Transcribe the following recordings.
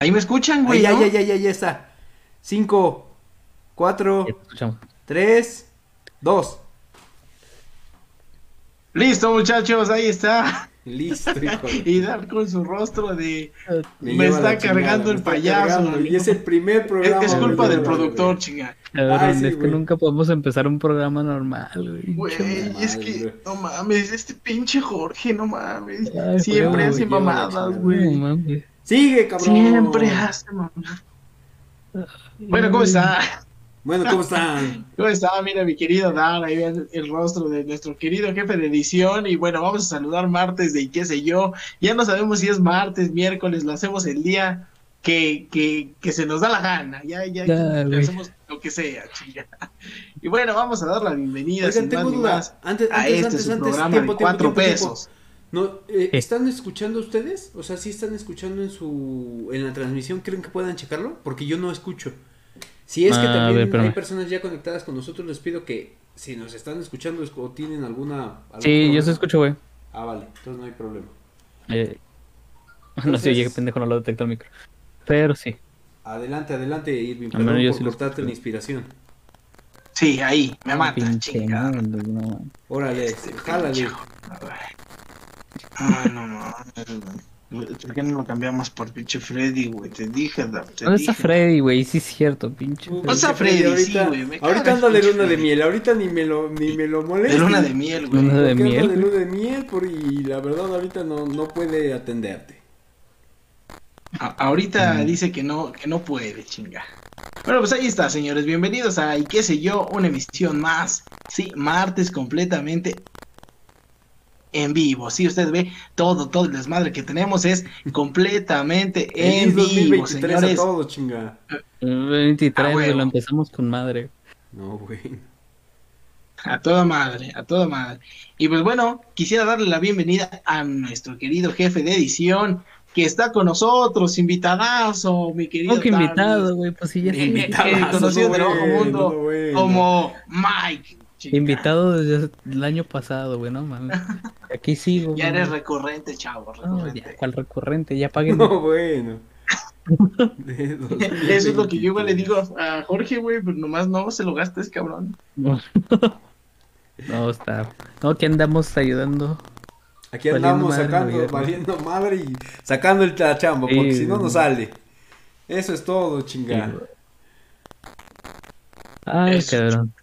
Ahí me escuchan, güey. ya, ¿no? ya, ya, ya, ya está. Cinco, cuatro, tres, dos. Listo, muchachos, ahí está. Listo, hijo. Y dar con su rostro de. Me está chingada, cargando el está payaso, cargando. Y es el primer programa. es culpa güey, del güey, productor, güey. chinga. Cabrón, Ay, sí, es que güey. nunca podemos empezar un programa normal, güey. Es que, no mames, este pinche Jorge, no mames. Ay, Siempre hace mamadas, güey. No mames. Sigue, cabrón. Siempre hace mamadas. Bueno, ¿cómo está? Bueno, ¿cómo están? ¿Cómo está? Mira, mi querido Dan, ahí ven el rostro de nuestro querido jefe de edición. Y bueno, vamos a saludar martes de qué sé yo. Ya no sabemos si es martes, miércoles, lo hacemos el día que, que, que se nos da la gana. Ya, ya, Ya, hacemos lo que sea, chinga. Y bueno, vamos a dar la bienvenida Oigan, sin tengo más ni duda. más Antes, a antes, este antes, su antes. programa Tiempo, de tiempo, cuatro tiempo, tiempo. pesos. No, eh, ¿Qué? ¿Están escuchando ustedes? O sea, si están escuchando en su en la transmisión, ¿creen que puedan checarlo? Porque yo no escucho. Si es que Ah, también ver, hay personas ya conectadas con nosotros, les pido que si nos están escuchando es- o tienen alguna... algún Sí, yo se escucho, güey. Ah, vale, entonces no hay problema. Eh, no sé, qué pendejo no lo detecta el micro. Pero sí. Adelante, adelante, Irving. Al Perdón menos yo por sí lo cortarte la inspiración. Sí, ahí, me mata, Pinche chingada. no. Órale, jálale. Ah, no mames. ¿Por qué no lo cambiamos por pinche Freddy, güey? Te dije, Dab, te ¿Dónde está dije. Freddy, güey? Sí, es cierto, pinche. Uh, O sea, pinche Freddy, sí, ahorita, güey, me ahorita el de luna de Freddy. miel, ahorita ni me lo, ni me lo molesta. De luna de miel, güey. Luna de miel, de güey. luna de miel por, y la verdad ahorita no, no puede atenderte. A- ahorita Mm. dice que no, que no puede, chinga. Bueno, pues ahí está, señores. Bienvenidos a, y qué sé yo, una emisión más. Sí, martes completamente en vivo. Sí, usted ve todo, todo el desmadre que tenemos es completamente en vivo, 2023 a señores. todos, chinga. El 23, Ah, lo empezamos con madre. No, güey. A toda madre, a toda madre. Y pues bueno, quisiera darle la bienvenida a nuestro querido jefe de edición que está con nosotros, invitadazo, mi querido. ¿Cómo que Tami. invitado, güey? Pues sí, ya sí. Invitadazo, que conocido no, del bajo bueno, mundo como Mike. Chica. Invitado desde el año pasado, güey, no mames. Aquí sigo. Ya güey. eres recurrente, chavo, No, recurrente. ya, ¿cuál recurrente? Ya paguen. No, bueno. Eso es lo que yo igual le 2023. digo a Jorge, güey, pero nomás no se lo gastes, cabrón. No. No, está. No, que andamos ayudando. Aquí andamos sacando, valiendo madre y sacando el la chamba, Sí, porque si no, no sale. Eso es todo, chingada. Ay, Eso, cabrón.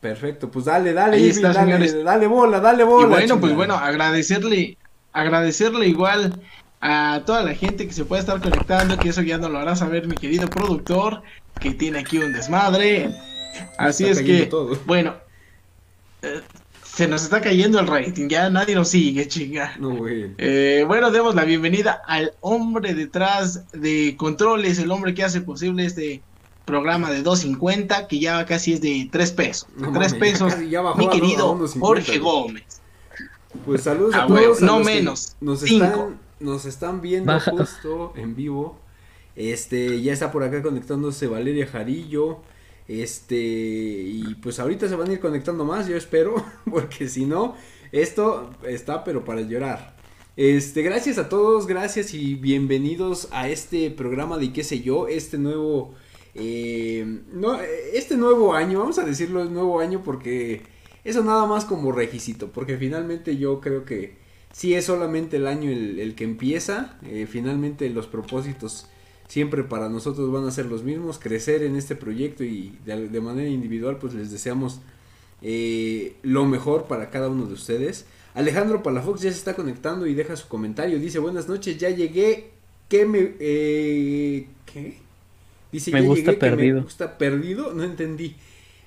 Perfecto, pues dale, dale, Ahí está, dale, dale bola, dale bola. y bueno, pues bueno, agradecerle, agradecerle igual a toda la gente que se puede estar conectando, que eso ya nos lo hará saber mi querido productor, que tiene aquí un desmadre. Así es que, todo. bueno, eh, se nos está cayendo el rating, ya nadie nos sigue, chinga. No, güey. Eh, bueno, demos la bienvenida al hombre detrás de controles, el hombre que hace posible este programa de 2.50, que ya casi es de 3 pesos. No 3 mames, ya pesos, casi- ya bajó mi a querido 1.50, Jorge. Gómez. Pues saludos a Ah, todos. a no los que menos, Nos cinco. están, nos están viendo Baja. justo en vivo. Este, ya está por acá conectándose Valeria Jarillo. Este, y pues ahorita se van a ir conectando más, yo espero, porque si no, esto está pero para llorar. Este, gracias a todos, gracias y bienvenidos a este programa de qué sé yo, este nuevo, eh, no, este nuevo año, vamos a decirlo nuevo año porque eso nada más como requisito, porque finalmente yo creo que si es solamente el año el, el que empieza, eh, finalmente los propósitos siempre para nosotros van a ser los mismos, crecer en este proyecto y de, de manera individual pues les deseamos eh, lo mejor para cada uno de ustedes. Alejandro Palafox ya se está conectando y deja su comentario, dice buenas noches, ya llegué, ¿qué me... Eh, ¿Qué? Dice, Me ya gusta llegué, que perdido. me gusta perdido, no entendí.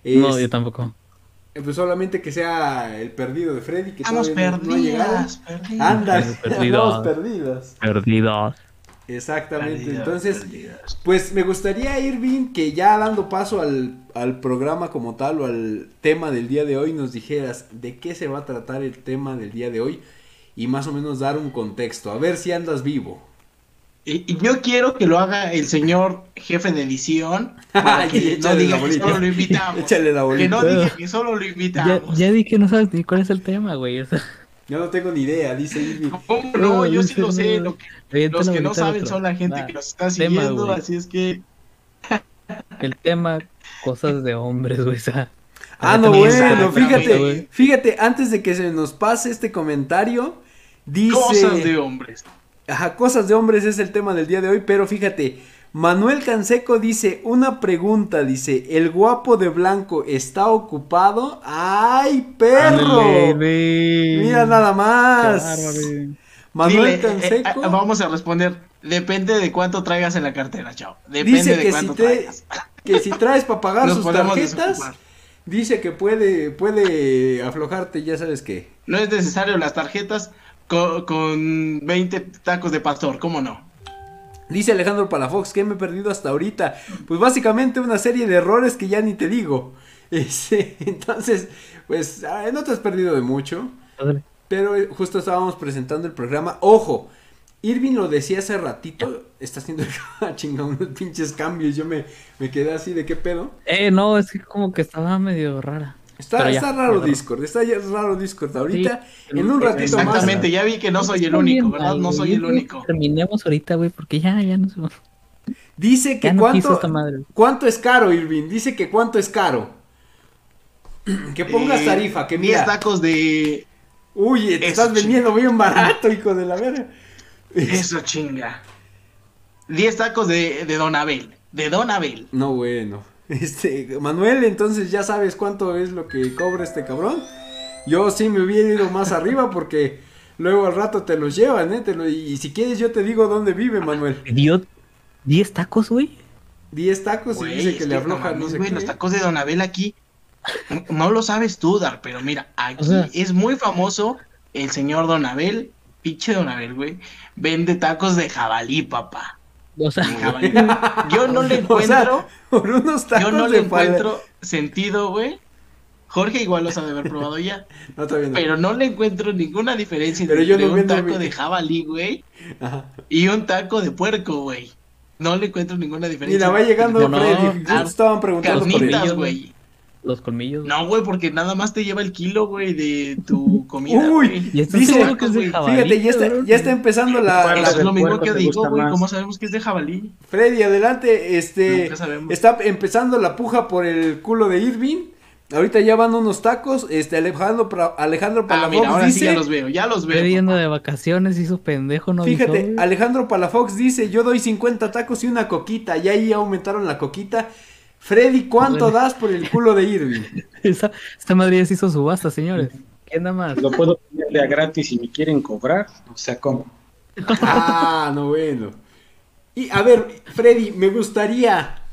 No, yo tampoco. eh, Pues solamente que sea el perdido de Freddy, que Estamos todavía no- perdidas, perdidas. Anda, Perdidos. perdidas. Perdidos. Exactamente. Perdidas, Entonces, perdidas. pues me gustaría, Irving, que ya dando paso al, al programa como tal o al tema del día de hoy, nos dijeras de qué se va a tratar el tema del día de hoy y más o menos dar un contexto. A ver si andas vivo. Y, y yo quiero que lo haga el señor jefe de edición, para que no Échale diga la que bolita. solo lo invitamos. Échale la Que no diga que solo lo Ya, invitamos. ya di que no sabes ni cuál es el tema, güey. o sea, Yo no tengo ni idea, dice Irving. ¿Cómo no? Yo sí lo sé. Lo que- los que no saben otro. son la gente Va, que nos está tema, siguiendo, güey. así es que El tema, cosas de hombres, güey. Ah, no, bueno, fíjate, güey. fíjate, antes de que se nos pase este comentario, dice... cosas de hombres. Ajá, cosas de hombres es el tema del día de hoy, pero fíjate, Manuel Canseco dice, una pregunta, dice, ¿el guapo de blanco está ocupado? ¡Ay, perro! ándale. Mira nada más. Manuel Dile, eh, Canseco eh, vamos a responder. Depende de cuánto traigas en la cartera, chao. Depende dice de que si, cuánto te, traigas. que si traes para pagar Nos sus tarjetas, desocupar. dice que puede, puede aflojarte, ya sabes qué. No es necesario las tarjetas co- con, 20 tacos de pastor, ¿cómo no? Dice Alejandro Palafox, ¿qué me he perdido hasta ahorita? Pues básicamente una serie de errores que ya ni te digo. Este, entonces, pues ah, no te has perdido de mucho. Pero eh, justo estábamos presentando el programa. Ojo, Irving lo decía hace ratito. Está haciendo chinga unos pinches cambios. Yo me, me quedé así de qué pedo. Eh, no, es que como que estaba medio rara. Está, ya, está raro Discord. Está ya raro Discord. Ahorita, Sí, en un ratito más. Exactamente, ya vi que no soy el único, ¿verdad? mal, No soy el único. Terminemos ahorita, güey, porque ya, ya no se Dice que no cuánto, esta madre. cuánto es caro, Irving. Dice que cuánto es caro. Que pongas Eh, tarifa, que 10 mira. tacos de. Uy, te Eso, estás chinga. vendiendo bien barato, hijo de la verga. Eso chinga. 10 tacos de, de Don Abel. De Don Abel. No, bueno. Este, Manuel, entonces ya sabes cuánto es lo que cobra este cabrón. Yo sí me hubiera ido más arriba porque luego al rato te los llevan, ¿eh? Te lo- y si quieres yo te digo dónde vive Manuel. dio 10 tacos, güey. 10 tacos y dice es que le no afloja no sé güey, qué. Los tacos de Don Abel aquí. No lo sabes tú, Dar, pero mira, aquí O sea- es muy famoso el señor Don Abel. Pinche Don Abel, güey. Vende tacos de jabalí, papá. O sea. Yo no le O sea, encuentro. por unos tacos yo no le encuentro sentido, güey. Jorge igual los ha de haber probado ya. No, todavía no. Pero no le encuentro ninguna diferencia Pero entre yo no un taco mi- de jabalí, güey, y un taco de puerco, güey. No le encuentro ninguna diferencia. Mira, va llegando No, Freddy. estaban preguntando. Carnitas, güey. Los colmillos. No, güey, porque nada más te lleva el kilo, güey, de tu comida. Uy, güey. Y Dice- que es de jabalí. Fíjate, ya está, ya está empezando la, Bueno, la- Es lo mismo que digo, güey. más. ¿Cómo sabemos que es de jabalí? Freddy, adelante, este Nunca sabemos. está empezando la puja por el culo de Irving. Ahorita ya van unos tacos, este Alejandro Alejandro Ah, Palafox mira, ahora sí dice, ya los veo, ya los Estoy veo. yendo de vacaciones, hizo pendejo, no fíjate. Alejandro Palafox dice, "Yo doy 50 tacos y una coquita." Y ahí aumentaron la coquita. Freddy, ¿cuánto Bueno. das por el culo de Irving? Esa, esta madre ya se hizo subasta, señores. ¿Quién nada más? Lo puedo poner de a gratis si me quieren cobrar. O sea, ¿cómo? Ah, no bueno. Y a ver, Freddy, me gustaría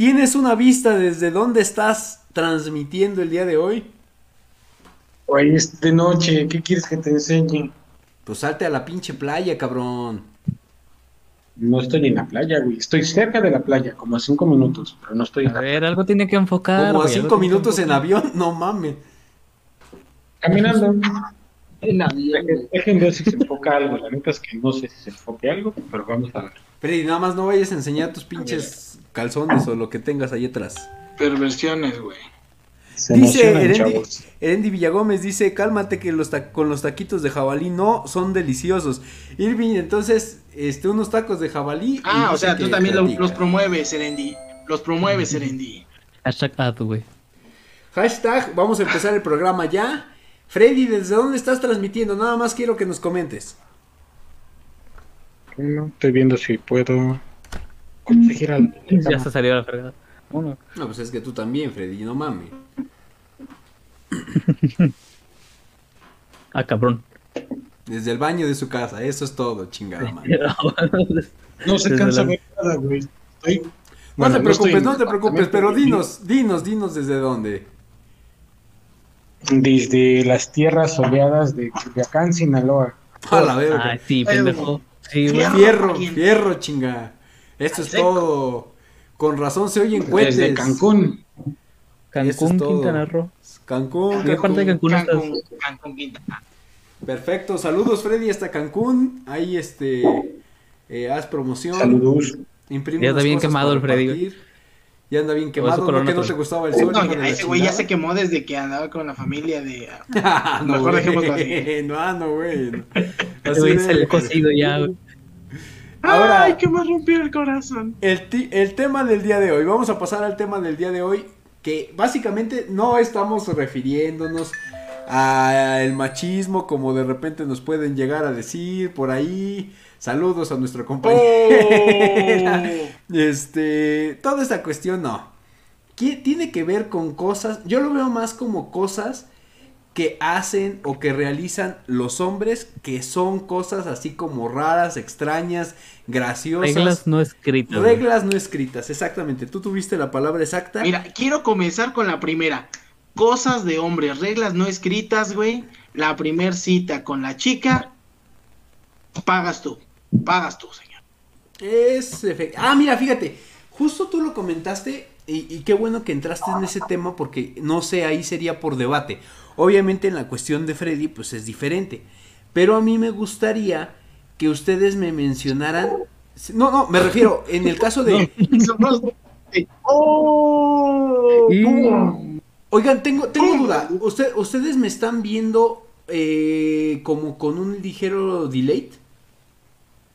¿Tienes una vista desde dónde estás transmitiendo el día de hoy? Hoy es de noche, ¿qué quieres que te enseñe? Pues salte a la pinche playa, cabrón. No estoy en la playa, güey. Estoy cerca de la playa, como a cinco minutos, pero no estoy en A la ver, algo tiene que enfocar. Como a güey, cinco minutos en avión, no mames. Caminando. En avión, dejen ver si se enfoca algo. La neta es que no sé si se enfoque algo, pero vamos a ver. Freddy, nada más no vayas a enseñar tus pinches calzones o lo que tengas ahí atrás. Perversiones, güey. Se Dice Erendi. Erendi Villagómez, dice, cálmate que los ta- con los taquitos de jabalí no son deliciosos. Irving, entonces, este, unos tacos de jabalí. Ah, o sea, tú también lo- los promueves, Serendi. Los promueves, Serendi. Hashtag ad, güey. Hashtag, vamos a empezar el programa ya. Freddy, ¿desde dónde estás transmitiendo? Nada más quiero que nos comentes. Bueno, estoy viendo si puedo conseguir. Ya se salió la fregada. No, pues es que tú también, Freddy, no mames. Ah, cabrón. Desde el baño de su casa, eso es todo, chingada madre. No se Desde cansa la- ver nada, güey. Estoy... No Bueno, te no preocupes, no te preocupes, pero dinos, dinos, dinos desde dónde. Desde las tierras soleadas de Culiacán, Sinaloa. A la verga. Ay, sí, pendejo. Sí. Fierro, Fierro, fierro, chinga. Esto es Seco. todo. Con razón se oyen cohetes. Desde Cancún. Cancún, es. Quintana Roo. Cancún, ¿En qué parte de Cancún. Cancún estás? Cancún, Cancún, Quintana. Perfecto, saludos Freddy hasta Cancún. Ahí este eh, haz promoción. Saludos. Imprime Ya está bien quemado el Freddy. Ya anda bien quemado. Corona que no con- te gustaba el sol. No, ese güey ya se quemó desde que andaba con la familia de... no, Mejor dejémoslo así. No, ah, no, güey. Así güey de- salió cocido ya, güey. Ahora- Ay, que me rompió el corazón. El, ti- el tema del día de hoy, vamos a pasar al tema del día de hoy, que básicamente no estamos refiriéndonos al machismo como de repente nos pueden llegar a decir por ahí. Saludos a nuestra compañera. Este, toda esta cuestión no. ¿Qué tiene que ver con cosas? Yo lo veo más como cosas que hacen o que realizan los hombres que son cosas así como raras, extrañas, graciosas. Reglas no escritas. Reglas no escritas, exactamente. Tú tuviste la palabra exacta. Mira, quiero comenzar con la primera. Cosas de hombres, reglas no escritas, güey. La primer cita con la chica, pagas tú. Pagas tú, señor. Es Ah, mira, fíjate. Justo tú lo comentaste y, y qué bueno que entraste en ese tema porque no sé, ahí sería por debate. Obviamente en la cuestión de Freddy pues es diferente. Pero a mí me gustaría que ustedes me mencionaran... No, no, me refiero en el caso de... ¡Oh! Oigan, tengo, tengo duda. Usted, ¿Ustedes me están viendo eh, como con un ligero delay?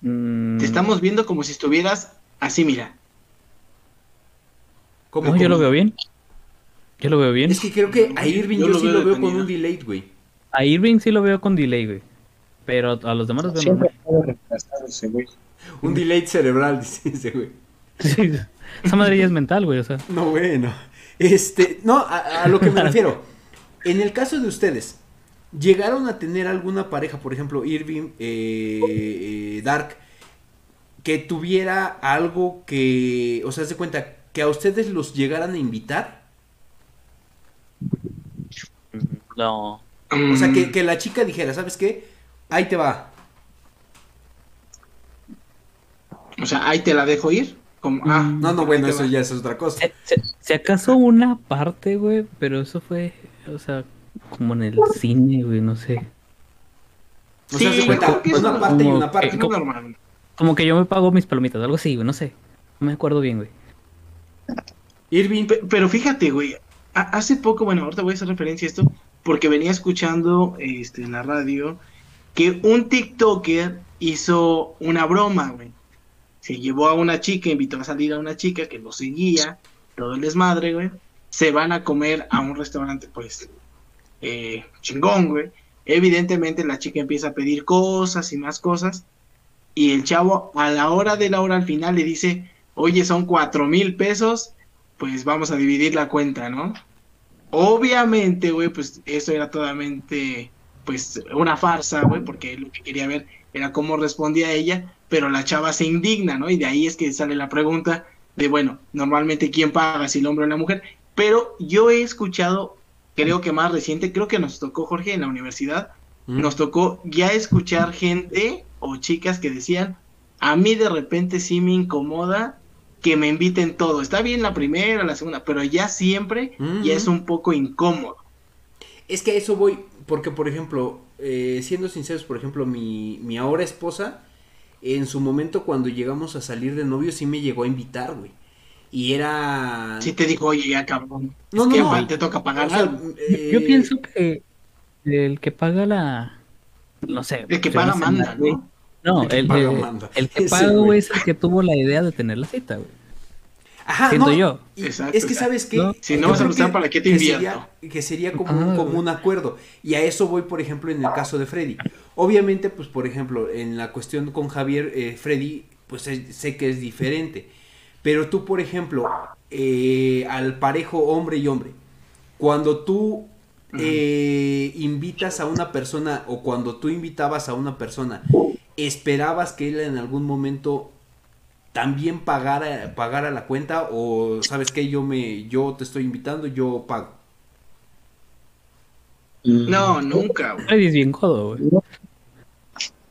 Mm, Te estamos viendo como si estuvieras así, mira. Como No, yo con- lo veo bien. Yo lo veo bien. Es que creo que a Irving yo, Yo lo sí veo lo veo con un delay, güey. A Irving sí lo veo con delay, güey. Pero a los demás los veo Siempre normal. güey. Un delay cerebral, dice ese güey. Sí, Esa madre ya es mental, güey. O sea, No, bueno. Este, no, a, a lo que me refiero. En el caso de ustedes, ¿llegaron a tener alguna pareja, por ejemplo, Irving, eh, eh, Dark, que tuviera algo que, o sea, se cuenta, que a ustedes los llegaran a invitar? No. O sea, Mm. que, que la chica dijera, ¿sabes qué? Ahí te va. O sea, ahí te la dejo ir. Como, ah, No, no, ahí bueno, eso va. ya es otra cosa. Se, se- se acaso una parte, güey, pero eso fue, o sea, como en el cine, güey, no sé. O sea, Sí, se cuenta, creo que es una parte y como una parte. Es que- normal. Como que yo me pago mis palomitas, algo así, güey, no sé. No me acuerdo bien, güey. Irving, Pe- Pero fíjate, güey, hace poco, bueno, ahorita voy a hacer referencia a esto, porque venía escuchando este, en la radio que un TikToker hizo una broma, güey. Se llevó a una chica, invitó a salir a una chica que lo seguía, todo el desmadre, güey. Se van a comer a un restaurante, pues, eh, chingón, güey. Evidentemente la chica empieza a pedir cosas y más cosas. Y el chavo a la hora de la hora al final le dice, oye, son cuatro mil pesos, pues vamos a dividir la cuenta, ¿no? Obviamente, güey, pues eso era totalmente, pues, una farsa, güey, porque lo que quería ver era cómo respondía ella, pero la chava se indigna, ¿no? Y de ahí es que sale la pregunta de, bueno, normalmente quién paga, si el hombre o la mujer, pero yo he escuchado, creo que más reciente, creo que nos tocó, Jorge, en la universidad, Mm. nos tocó ya escuchar gente o chicas que decían, a mí de repente sí me incomoda que me inviten todo. Está bien la primera, la segunda, pero ya siempre Mm. ya es un poco incómodo. Es que a eso voy, porque por ejemplo, eh, siendo sinceros, por ejemplo, mi, mi ahora esposa, en su momento cuando llegamos a salir de novio sí me llegó a invitar, güey. Y era... Si te digo, oye, ya cabrón, No, es no, que no. te toca pagar o sea, algo. Yo, eh, yo pienso que el que paga la... No sé. El que paga manda. ¿no? No, El que el, paga el- manda. el que güey. güey, es el que tuvo la idea de tener la cita, güey. Ajá, siento no, yo. Exacto, es que sabes qué, no. Si no vas a que- ¿para qué te que invierto? sería- que sería como, Ah, un, como un acuerdo. Y a eso voy, por ejemplo, en el caso de Freddy. Obviamente, pues, por ejemplo, en la cuestión con Javier, eh, Freddy, pues es- sé que es diferente. Pero tú, por ejemplo, eh, al parejo hombre y hombre, cuando tú eh, invitas a una persona o cuando tú invitabas a una persona, ¿esperabas que él en algún momento también pagara, pagara la cuenta o sabes que yo me yo te estoy invitando, yo pago? Mm. No, nunca, güey. Es bien codo, güey.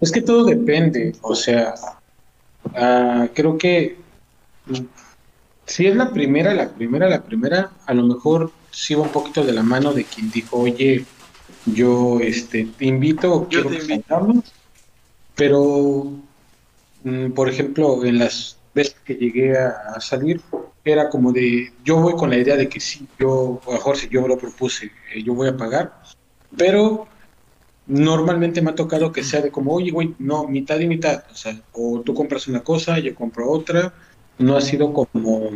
Es que todo depende, o sea, ah, creo que si es la primera, la primera, la primera, a lo mejor sí va un poquito de la mano de quien dijo, oye, yo este, te invito, o Yo quiero te que invito. Salgamos", pero, mm, por ejemplo, en las veces que llegué a, a salir, era como de, yo voy con la idea de que sí, yo, a si yo lo propuse, eh, yo voy a pagar, pero normalmente me ha tocado que sea de como, oye, güey, no, mitad y mitad, o sea, o tú compras una cosa, yo compro otra, no ha sido como,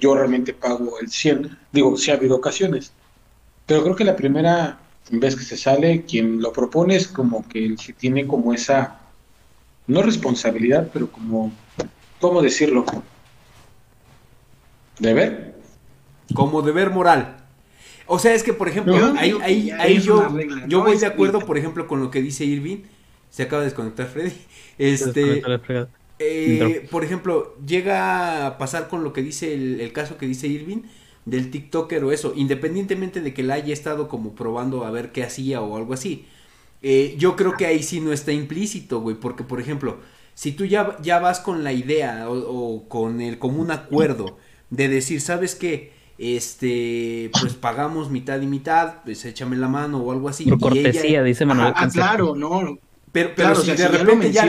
yo realmente pago el 100, digo, sí ha habido ocasiones, pero creo que la primera vez que se sale, quien lo propone es como que se tiene como esa, no responsabilidad, pero como, ¿cómo decirlo? ¿Deber? Como deber moral. O sea, es que, por ejemplo, ahí, que ahí, ahí yo, regla, yo no voy de acuerdo, por ejemplo, con lo que dice Irving. Se acaba de desconectar Freddy. Este, eh, por ejemplo, llega a pasar con lo que dice el, el caso que dice Irving del TikToker o eso, independientemente de que la haya estado como probando a ver qué hacía o algo así. eh, yo creo que ahí sí no está implícito, güey, porque por ejemplo, si tú ya, ya vas con la idea o, o con el común acuerdo de decir, ¿sabes qué? Este, pues pagamos mitad y mitad, pues échame la mano o algo así. Por y ella- cortesía, dice Manuel. Ah, Canseco. claro, no. pero, pero Claro, si o sea, de si ya lo repente ya,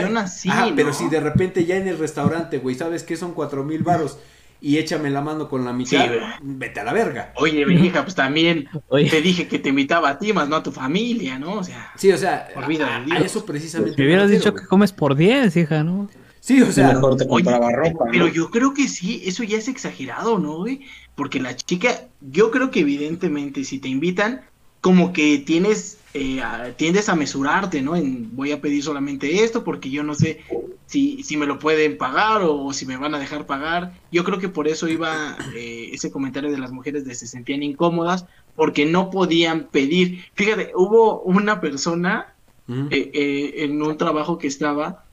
Ajá, pero ¿no? si de repente ya en el restaurante, güey, ¿sabes qué son cuatro mil varos? Y échame la mano con la mitad, Sí, vete a la verga. Oye, mi hija, pues también Oye, te dije que te invitaba a ti, más no a tu familia, ¿no? O sea, Sí, o sea, Por vida a, de a Dios. eso precisamente. me hubieras dicho güey. que comes por 10, hija, ¿no? Sí, o sea, mejor te Oye, compraba ropa. pero ¿no? yo creo que sí, eso ya es exagerado, ¿no, güey? Porque la chica, yo creo que evidentemente si te invitan, como que tienes, eh, tiendes a mesurarte, ¿no? En voy a pedir solamente esto porque yo no sé si, si me lo pueden pagar o, si me van a dejar pagar. Yo creo que por eso iba eh, ese comentario de las mujeres de se sentían incómodas porque no podían pedir. Fíjate, hubo una persona eh, eh, en un trabajo que estaba,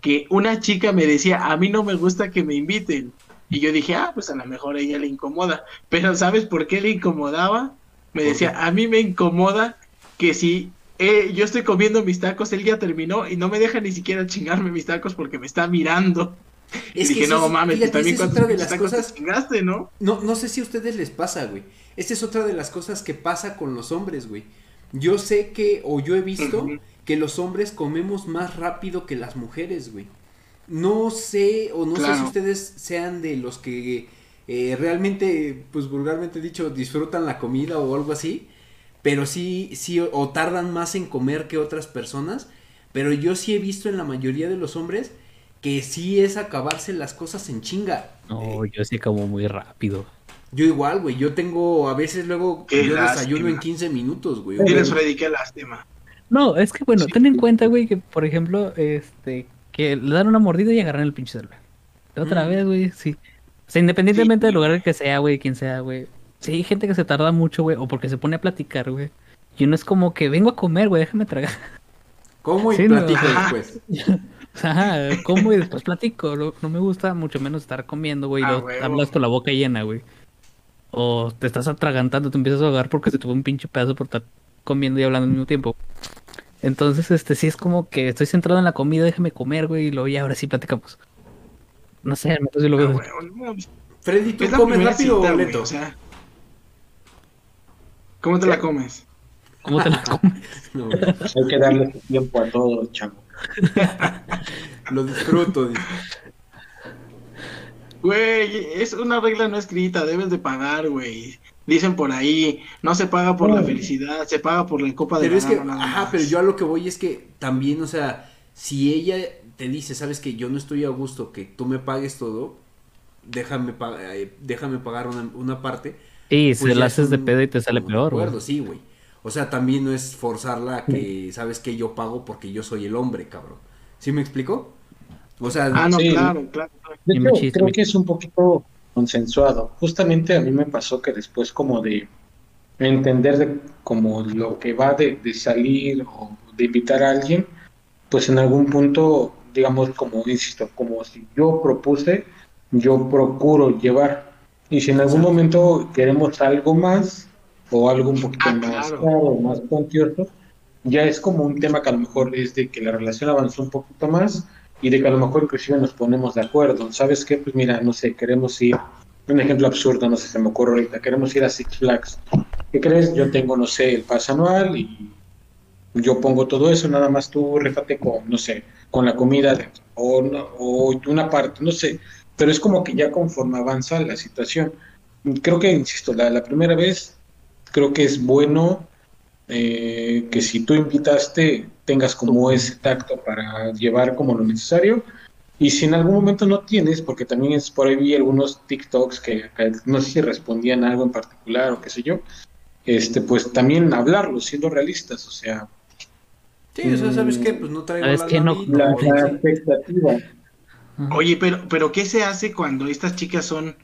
que una chica me decía, a mí no me gusta que me inviten. Y yo dije, ah, pues a lo mejor a ella le incomoda. Pero ¿sabes por qué le incomodaba? Me ¿Por decía, a mí me incomoda que si eh, yo estoy comiendo mis tacos, él ya terminó y no me deja ni siquiera chingarme mis tacos porque me está mirando. es y dije, eso no es- mames, fíjate, también otra de las tacos te cosas, chingaste, ¿no? no, no sé si a ustedes les pasa, güey. Esta es otra de las cosas que pasa con los hombres, güey. Yo sé que, o yo he visto, que los hombres comemos más rápido que las mujeres, güey. No sé, o no sé si ustedes sean de los que eh, realmente, pues vulgarmente dicho, disfrutan la comida o algo así, pero sí, sí, o, o tardan más en comer que otras personas, pero yo sí he visto en la mayoría de los hombres que sí es acabarse las cosas en chinga. No, Eh, yo sí como muy rápido. yo igual, güey, yo tengo, a veces luego, Qué yo lástima. desayuno en 15 minutos, güey. Tienes Freddy, qué lástima. No, es que bueno, Sí. ten en cuenta, güey, que por ejemplo, este, que le dan una mordida y agarran el pinche celular. Otra Mm. vez, güey, sí. O sea, independientemente Sí. del lugar que sea, güey, quien sea, güey. Sí, hay gente que se tarda mucho, güey, o porque se pone a platicar, güey. Y uno es como que vengo a comer, güey, déjame tragar. ¿Cómo y Sí, platico después? Ajá, como y después platico. No me gusta mucho menos estar comiendo, güey. y Ah, huevo. hablas con la boca llena, güey. O te estás atragantando, te empiezas a ahogar porque se tuvo un pinche pedazo por estar comiendo y hablando al mismo tiempo. Entonces, este, sí es como que estoy centrado en la comida, déjame comer, güey, y luego ya ahora sí platicamos. No sé, menos yo lo Ah, veo. bueno, no, pues, Freddy, ¿tú comes rápido cita, o lento? o sea, ¿Cómo te la comes? ¿Cómo te la comes? No, Hay que darle su tiempo a todo, chavo. lo disfruto. dice. Güey, es una regla no escrita, debes de pagar, güey. Dicen por ahí, no se paga por la felicidad, se paga por la copa de Pero es que, ajá, más. pero yo a lo que voy es que también, o sea, si ella te dice, sabes que yo no estoy a gusto, que tú me pagues todo, déjame, eh, déjame pagar una, una parte. Sí, pues se la es haces de pedo y te sale peor, acuerdo, sí, güey. O sea, también no es forzarla a que, sabes que yo pago porque yo soy el hombre, cabrón. ¿Sí me explico? O sea, Ah, no, Sí. claro, claro. claro. De Y hecho, machista, creo que es un poquito consensuado. Justamente a mí me pasó que después como de entender de como lo que va de, de salir o de invitar a alguien, pues en algún punto, digamos, como insisto, como si yo propuse, yo procuro llevar. Y si en algún momento queremos algo más o algo un poquito Ah, más claro. caro, más cuantioso, ya es como un tema que a lo mejor es de que la relación avanzó un poquito más y de que a lo mejor inclusive nos ponemos de acuerdo. ¿Sabes qué? Pues mira, no sé, queremos ir, un ejemplo absurdo, no sé, se me ocurre ahorita, queremos ir a Six Flags. ¿Qué crees? Yo tengo, no sé, el pase anual y yo pongo todo eso, nada más tú réfate con, no sé, con la comida o, o una parte, no sé. Pero es como que ya conforme avanza la situación. Creo que, insisto, la, la primera vez creo que es bueno eh, que si tú invitaste tengas como ese tacto para llevar como lo necesario. Y si en algún momento no tienes, porque también es por ahí vi algunos TikToks que, que no sé si respondían a algo en particular o qué sé yo, este, pues también hablarlo, siendo realistas, o sea, Sí, o sea, ¿sabes qué? Pues no traigo ¿Sabes la? No- sí. Oye, pero, pero ¿qué se hace cuando estas chicas son,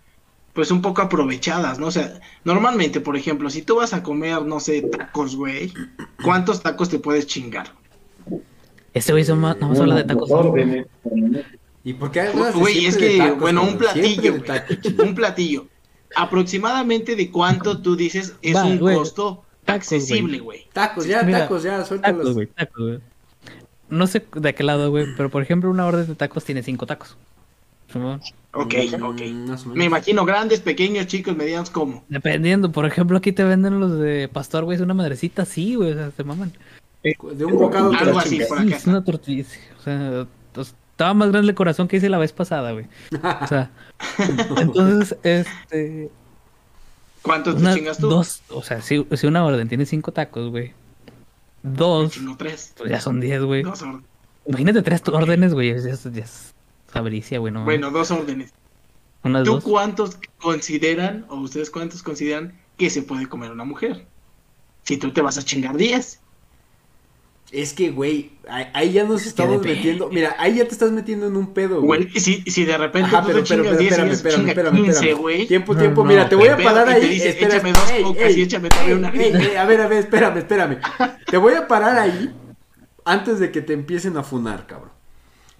pues, un poco aprovechadas, ¿no? O sea, normalmente, por ejemplo, si tú vas a comer, no sé, tacos, güey, ¿cuántos tacos te puedes chingar? Este güey son más, nada más habla de tacos. ¿Y por qué Güey, es que, tacos, bueno, un platillo. Un platillo. Aproximadamente de cuánto tú dices es Va, un güey. costo Tacos, accesible, güey. Tacos, ya, Mira, tacos, ya, suéltalos. Tacos, güey, tacos, güey. No sé de qué lado, güey, pero por ejemplo, una orden de tacos tiene cinco tacos. Ok, Mm, ok. Me imagino grandes, pequeños, chicos, medianos, ¿cómo? Dependiendo, por ejemplo, aquí te venden los de pastor, güey, es una madrecita así, güey, o sea, se maman. De un bocado te Algo así, por Sí, acá es una tortilla, sí, o sea, pues, estaba más grande el corazón que hice la vez pasada, güey. O sea, entonces, este, ¿Cuántos te chingas tú? dos, o sea, si, si una orden tiene cinco tacos, güey, dos, Chingo tres. pues ya son diez, güey. Dos órdenes. Imagínate tres órdenes, güey, ya es, ya es avaricia, güey, no. Bueno, dos órdenes. unas ¿Tú dos. cuántos consideran, o ustedes cuántos consideran que se puede comer una mujer? Si tú te vas a chingar 10. Es que, güey, ahí, ya nos estamos metiendo. Mira, ahí ya te estás metiendo en un pedo, güey. Güey, si, si de repente Ajá, tú pero, te pero, pero, 10 espérame, espérame, espérame, 15, espérame. güey. Tiempo, No, tiempo, no, mira, te voy a parar ahí. dice, espera, échame dos ey, cocas ey, y échame todavía una ey, a ver, a ver, espérame, espérame. Te voy a parar ahí antes de que te empiecen a funar, cabrón.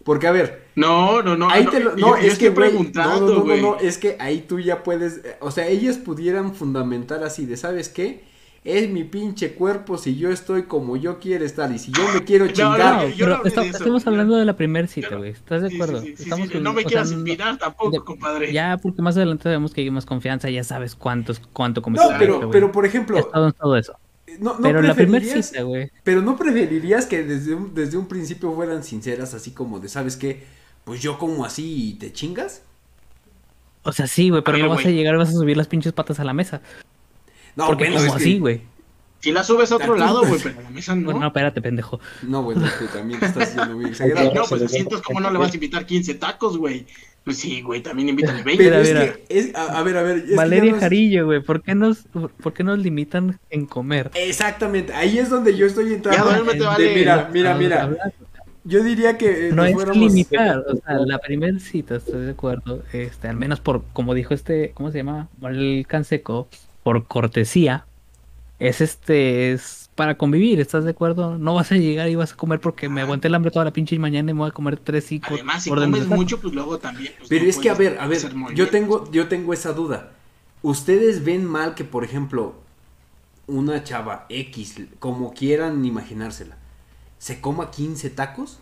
Porque, a ver, No, no, no. ahí no, te lo, no, yo es que, güey, preguntando, no, no, no, güey. no, es que ahí tú ya puedes, eh, o sea, ellas pudieran fundamentar así de, ¿sabes qué? Es mi pinche cuerpo si yo estoy como yo quiero estar y si yo me quiero No, chingar. No, yo no esta- de eso, estamos yo- hablando de la primera cita, yo no- güey. ¿Estás de acuerdo? sí, sí, sí, Estamos sí, no me sea, quieras no- inspirar tampoco, de- compadre. Ya, porque más adelante sabemos que hay más confianza, ya sabes cuántos, cuánto comes. No, pero, güey. pero por ejemplo, estado en todo eso. no, no pero la primera preferirías- cita, güey. Pero no preferirías que desde un, desde un principio fueran sinceras, así como de, ¿sabes qué? Pues yo como así y te chingas. O sea, sí, güey, pero no vas a llegar y vas a subir las pinches patas a la mesa. No, porque bueno, como es que- así, güey. Si la subes a otro lado, güey, pero a la mesa no. Bueno, no, espérate, pendejo. No, bueno, tú también te estás yendo muy exagerado. No, pues así entonces, ¿cómo no le vas a invitar 15 tacos, güey? Pues sí, güey, también invítale 20. Pero Mira, es mira. que, es, a, a ver, a ver. es que Valeria Jarillo, güey, ¿por qué nos, por qué nos limitan en comer? Exactamente, ahí es donde yo estoy entrando. Ya, de- vale. mira, mira, mira. Yo diría que eh, No es fuéramos- limitar, o sea, la primera cita, estoy de acuerdo, este, al menos por, como dijo este, ¿cómo se llama? El Canseco, por cortesía, es este, es para convivir, ¿estás de acuerdo? No vas a llegar y vas a comer porque me aguanté el hambre toda la pinche mañana y me voy a comer tres, cinco Además, si comes mucho, pues luego también. pues, Pero no es que, a ver, a ver, yo tengo, yo tengo esa duda. ¿Ustedes ven mal que, por ejemplo, una chava X, como quieran imaginársela, se coma 15 tacos?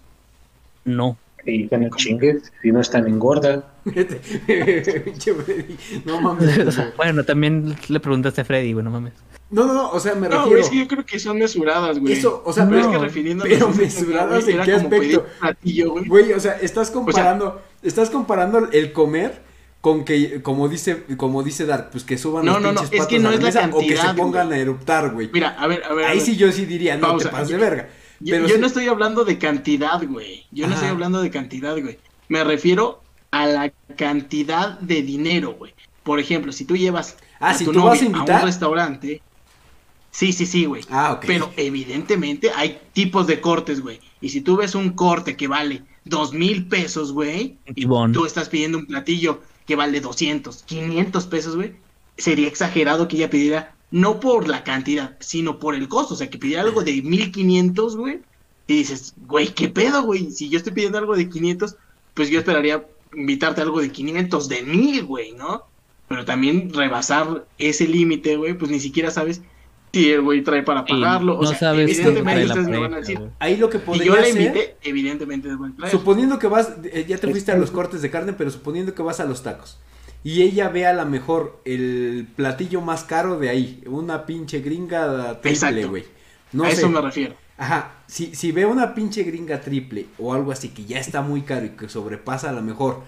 No, Y que no chingues, si no están engorda. Pinche Freddy, no mames. O sea, bueno, también le preguntaste a Freddy, güey, no mames. No, no, no, o sea, me No, refiero. güey, es que yo creo que son mesuradas, güey. Eso, o sea, pero pero, es que no, refiriéndonos pero a mesuradas en qué aspecto? platillo, güey. Güey, o sea, estás comparando, estás comparando el comer con que, como dice, como dice Dark, pues que suban No, los no, no, pinches es que patas no a la es la mesa o que se cantidad, pongan güey. a eruptar, güey. Mira, a ver, a ver. a Ahí ver. sí yo sí diría, no Pausa. te pases de verga. Yo, Pero yo sí- no estoy hablando de cantidad, güey. Yo no estoy hablando de cantidad, güey. Me refiero a la cantidad de dinero, güey. Por ejemplo, si tú llevas Ah, a si tu tú vas a novia invitar. un restaurante. Sí, sí, sí, güey. Ah, ok. Pero evidentemente hay tipos de cortes, güey. Y si tú ves un corte que vale dos mil pesos, güey, y tú estás pidiendo un platillo que vale 200, 500 pesos, güey, sería exagerado que ella pidiera, no por la cantidad, sino por el costo. O sea, que pidiera algo de 1500, güey. Y dices, güey, ¿qué pedo, güey? Si yo estoy pidiendo algo de 500, pues yo esperaría invitarte algo de 500, de 1000, güey, ¿no? Pero también rebasar ese límite, güey, pues ni siquiera sabes si el güey trae para pagarlo. o no sea, sabes qué evidentemente trae la ustedes me van a decir. Ahí lo que si podría yo la ser, invité, evidentemente es buen traer. suponiendo que vas, eh, ya te fuiste a los cortes de carne, pero suponiendo que vas a los tacos. Y ella ve a lo mejor el platillo más caro de ahí, una pinche gringa triple, güey. No a sé. eso me refiero. Ajá, si, si ve una pinche gringa triple o algo así que ya está muy caro y que sobrepasa a lo mejor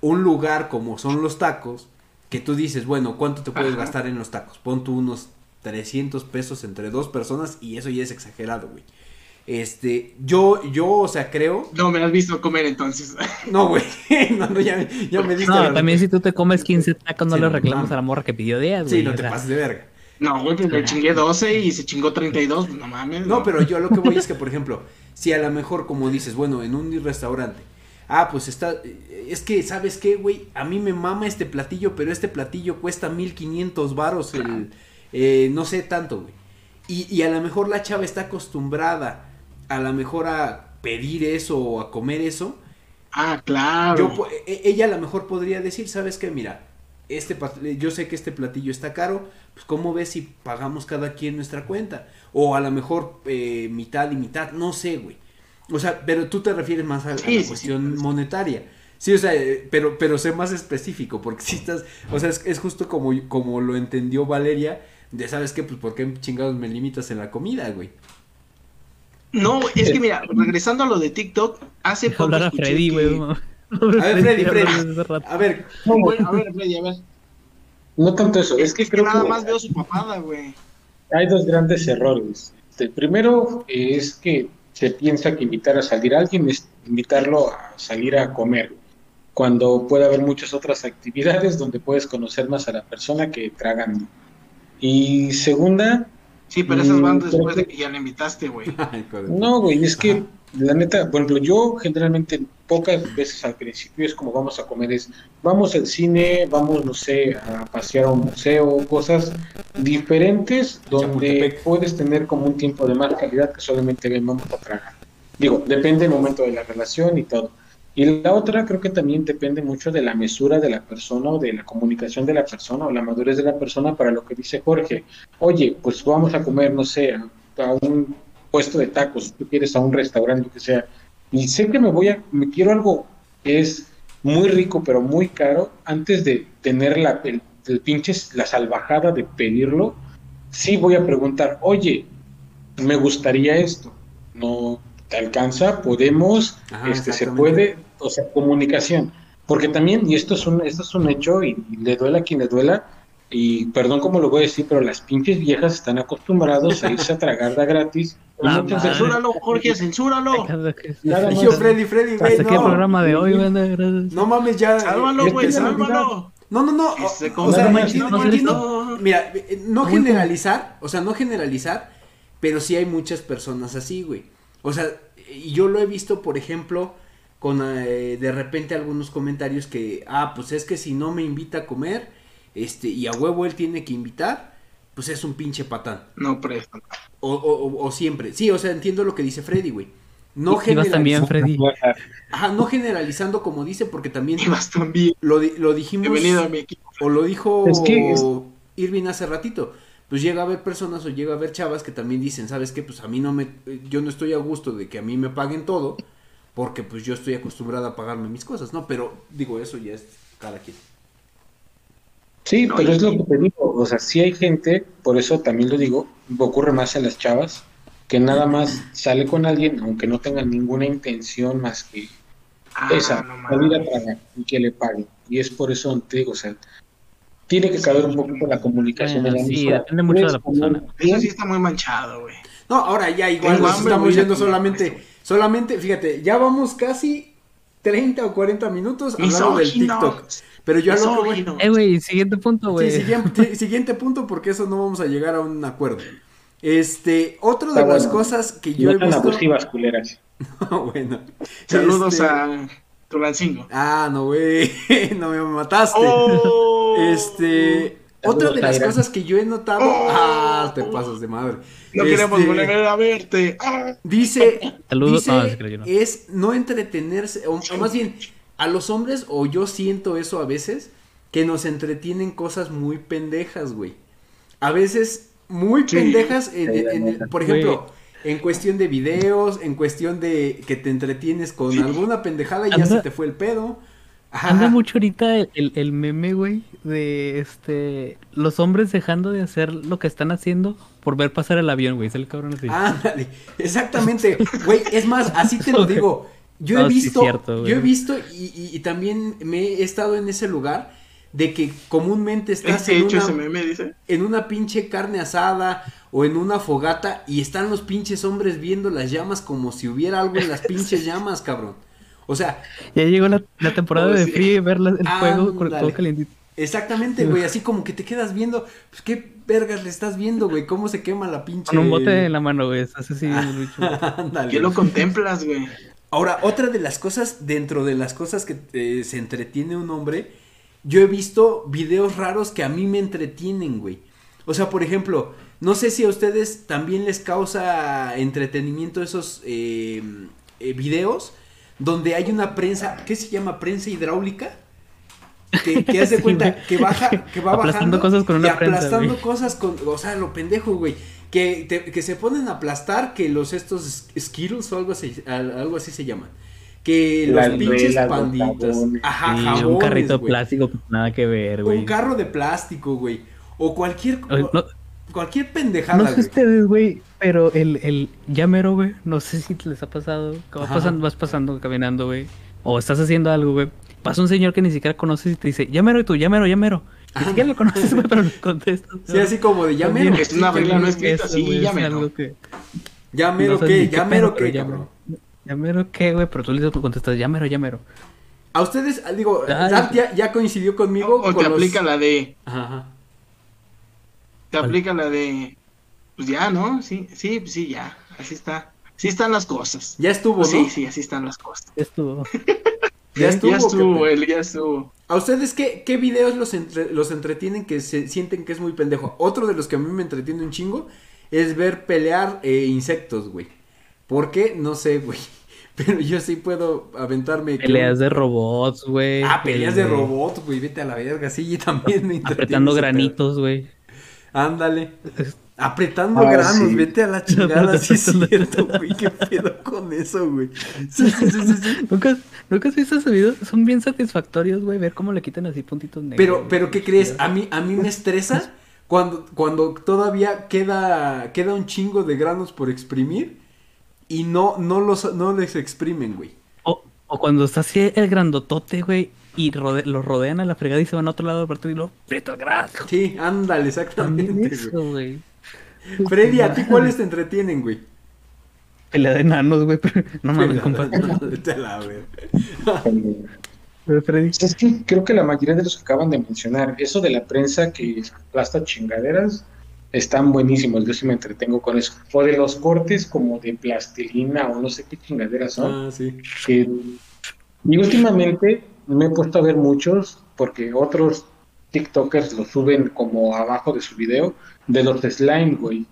un lugar como son los tacos, que tú dices, bueno, ¿cuánto te puedes Ajá. gastar en los tacos? Pon tú unos 300 pesos entre dos personas y eso ya es exagerado, güey. Este, yo, yo, o sea, creo. No me has visto comer entonces. No, güey. No, no, ya, me- ya me diste. No, la- también si tú te comes 15 tacos, no Sí, le reclamas a la morra que pidió 10, güey. Sí, no te sea, pases de verga. No, güey, pues le chingué 12 y se chingó 32, pues no mames. No, pero yo lo que voy es que, por ejemplo, si a lo mejor, como dices, bueno, en un restaurante, ah, pues está, es que, ¿sabes qué, güey? A mí me mama este platillo, pero este platillo cuesta 1500 varos, el, eh, no sé tanto, güey. Y, y a lo mejor la chava está acostumbrada, a lo mejor a pedir eso o a comer eso. Ah, claro. Yo, e- ella a lo mejor podría decir, ¿sabes qué? Mira, este yo sé que este platillo está caro, pues ¿cómo ves si pagamos cada quien nuestra cuenta? O a lo mejor eh, mitad y mitad, no sé, güey. O sea, pero tú te refieres más a, la sí, cuestión monetaria. Sí, o sea, eh, pero, pero sé más específico, porque si estás, o sea, es, es justo como, como lo entendió Valeria, de, ¿sabes qué? Pues, ¿por qué chingados me limitas en la comida, güey? No, es que mira, regresando a lo de TikTok, hace deja poco hablar a Freddy, güey. A ver, Freddy, Freddy. A ver, Bueno, a ver, Freddy, a ver. no tanto eso, es que creo nada que más veo su papada, güey. hay dos grandes errores. Este, El primero es que se piensa que invitar a salir a alguien es invitarlo a salir a comer, cuando puede haber muchas otras actividades donde puedes conocer más a la persona que tragando. Y segunda, Sí, pero esas van Mm, después de que ya la invitaste, güey. No, güey, es que Ajá. la neta, por ejemplo, yo generalmente pocas veces al principio es como vamos a comer, es vamos al cine, vamos, no sé, a pasear a un museo, cosas diferentes donde puedes tener como un tiempo de más calidad que solamente ven, vamos a tragar. Digo, depende del momento de la relación y todo. Y la otra creo que también depende mucho de la mesura de la persona o de la comunicación de la persona o la madurez de la persona para lo que dice Jorge. Oye, pues vamos a comer, no sé, a, un puesto de tacos, tú quieres a un restaurante, lo que sea. Y sé que me voy a, me quiero algo que es muy rico pero muy caro, antes de tener la, el, el pinche, la salvajada de pedirlo, sí voy a preguntar, oye, me gustaría esto, no te alcanza, podemos, Ajá, este se puede, o sea, comunicación. Porque también, y esto es un, esto es un hecho, y, y le duela a quien le duela, y perdón como lo voy a decir, pero las pinches viejas están acostumbrados a irse a tragar de gratis. Censúralo, Jorge, censúralo. Nada yo, Freddy, Freddy, güey, Hasta aquí el no. programa de hoy, güey. No mames, ya. Sálvalo, es güey, sálvalo. No, no, no. O, o sea, entiendo- no entiendo-. Mira, eh, no generalizar, o sea, no generalizar, pero sí hay muchas personas así, güey. O sea, y yo lo he visto, por ejemplo, con eh, de repente algunos comentarios que, ah, pues es que si no me invita a comer, este, y a huevo él tiene que invitar, pues es un pinche patán. No, presto. O, o, o- o siempre. Sí, o sea, entiendo lo que dice Freddy, güey. No vas también, generalizando, Freddy. ajá, no generalizando como dice, porque también Ibas también. lo, di- lo dijimos. Bienvenido a mi equipo. O lo dijo Es que es- Irving hace ratito. Pues llega a haber personas o llega a haber chavas que también dicen, ¿sabes qué? Pues a mí no me, yo no estoy a gusto de que a mí me paguen todo, porque pues yo estoy acostumbrada a pagarme mis cosas, ¿no? Pero digo, eso ya es cada quien. Sí, No, pero y- es lo que te digo, o sea, sí hay gente, por eso también lo digo, ocurre más en las chavas, que nada más sale con alguien, aunque no tengan ninguna intención más que Ah, esa, no salir a tragar y que le paguen. Y es por eso te digo, o sea, tiene que caber un poquito la comunicación Bueno, en la sí, emisora. depende mucho de la persona. Eso sí está muy manchado, güey. No, ahora ya igual nos hambre, estamos yendo solamente, solamente, fíjate, ya vamos casi 30 o 40 minutos hablando del. TikTok. Pero yo a lo que voy, Misógino. Eh, güey, siguiente punto, güey. Sí, siguiente, siguiente punto porque eso no vamos a llegar a un acuerdo. Este, otro de las bueno. cosas que yo no he visto. abusivas, culeras. bueno. Saludos Este, a Tulancingo. Ah, no, güey. no me mataste. Oh. Este. Otra de las cosas que yo he notado. Oh. Ah, te pasas de madre. No Este, queremos volver a verte. Ah. Dice. Saludos. dice, No, es que yo no. es no entretenerse. O, o más bien, a los hombres, o yo siento eso a veces, que nos entretienen cosas muy pendejas, güey. A veces muy Sí. pendejas, en- en- por ejemplo, en cuestión de videos, en cuestión de que te entretienes con alguna pendejada y ya se te fue el pedo. Ajá. Anda mucho ahorita el, el, el meme, güey, de este los hombres dejando de hacer lo que están haciendo por ver pasar el avión, güey. Es el cabrón así. Ándale, exactamente, güey, es más, así te lo digo. Yo he No, sí, visto, cierto, yo he visto y, y- y también me he estado en ese lugar de que comúnmente estás en hecho una, ese meme dice. en una pinche carne asada o en una fogata y están los pinches hombres viendo las llamas como si hubiera algo en las pinches llamas, cabrón. O sea, Ya llegó la, la temporada de frío y ver la- el fuego con todo calientito. exactamente, güey, así como que te quedas viendo, pues qué vergas le estás viendo, güey, cómo se quema la pinche Con un bote en la mano, güey. Estás así. Ándale. ¿Qué lo contemplas, güey? Ahora, otra de las cosas, dentro de las cosas que eh, se entretiene un hombre, yo he visto videos raros que a mí me entretienen, güey. O sea, por ejemplo, no sé si a ustedes también les causa entretenimiento esos eh, eh, videos donde hay una prensa, ¿qué se llama? Prensa hidráulica. Que, que haz de Sí, cuenta güey. que baja, que va Aplastando bajando cosas con una y prensa, aplastando cosas con, o sea, lo pendejo, güey. Que, te- que se ponen a aplastar que los estos Skittles o algo así, al- algo así se llaman. Que los Las pinches panditas. Ajá, Sí, jabones, un carrito de güey. plástico, nada que ver, güey. Un carro de plástico, güey. O cualquier, no- cualquier pendejada, No sé güey. ustedes, güey, pero el, el llamero, güey, no sé si les ha pasado. que vas pasando, vas pasando, caminando, güey. O estás haciendo algo, güey. Pasa un señor que ni siquiera conoces y te dice, llamero y tú, llamero, llamero. Ni siquiera lo conoces, güey, pero le contestas. Sí, así como de ya mero. Es una regla no escrita, Eso, sí, güey, es llamero. algo que- Ya mero no sabes qué, ni ya pedo, mero pero qué, llamero. cabrón. Llamero qué, güey, pero tú le contestas, llamero, llamero. A ustedes, ah, digo. Zap ya, ya coincidió conmigo. O con te los- aplica la de. Ajá. Te ¿Cuál? aplica la de. Pues ya, ¿no? Sí, sí, sí, ya. Así está. Sí están las cosas. Ya estuvo, ¿no? Sí, sí, así están las cosas. Estuvo. Ya estuvo. ya estuvo, ¿qué pe- él, ya estuvo. ¿A ustedes qué, qué videos los, entre- los entretienen que se sienten que es muy pendejo? Otro de los que a mí me entretiene un chingo es ver pelear eh, insectos, güey. ¿Por qué? No sé, güey. Pero yo sí puedo aventarme. que Peleas de robots, güey. Ah, peleas de eh, robots, güey. Vete a la verga. Sí, también me. Apretando granitos, güey. Ándale. Apretando Ah, granos, sí. vete a la chingada, sí es cierto, güey. ¿Qué pedo con eso, güey? Sí, sí, sí, sí. ¿Nunca, ¿Nunca has visto ese video? Son bien satisfactorios, güey, ver cómo le quitan así puntitos negros. Pero, pero ¿qué crees? A mí, a mí me estresa cuando, cuando todavía queda, queda un chingo de granos por exprimir y no, no los, no les exprimen, güey. O, o cuando está así el grandotote, güey, y rode- lo rodean a la fregada y se van a otro lado del partido y lo frito el graso. Sí, ándale, exactamente, eso, güey. Freddy, ¿a ti cuáles te entretienen, güey? Pelea de enanos, güey, pero no mames, compadre. Freddy. Es que creo que la mayoría de los que acaban de mencionar, eso de la prensa que aplasta chingaderas, están buenísimos. Yo sí me entretengo con eso. O de los cortes como de plastilina o no sé qué chingaderas son. Ah, sí. que- y últimamente me he puesto a ver muchos porque otros TikTokers lo suben como abajo de su video de los slime, güey.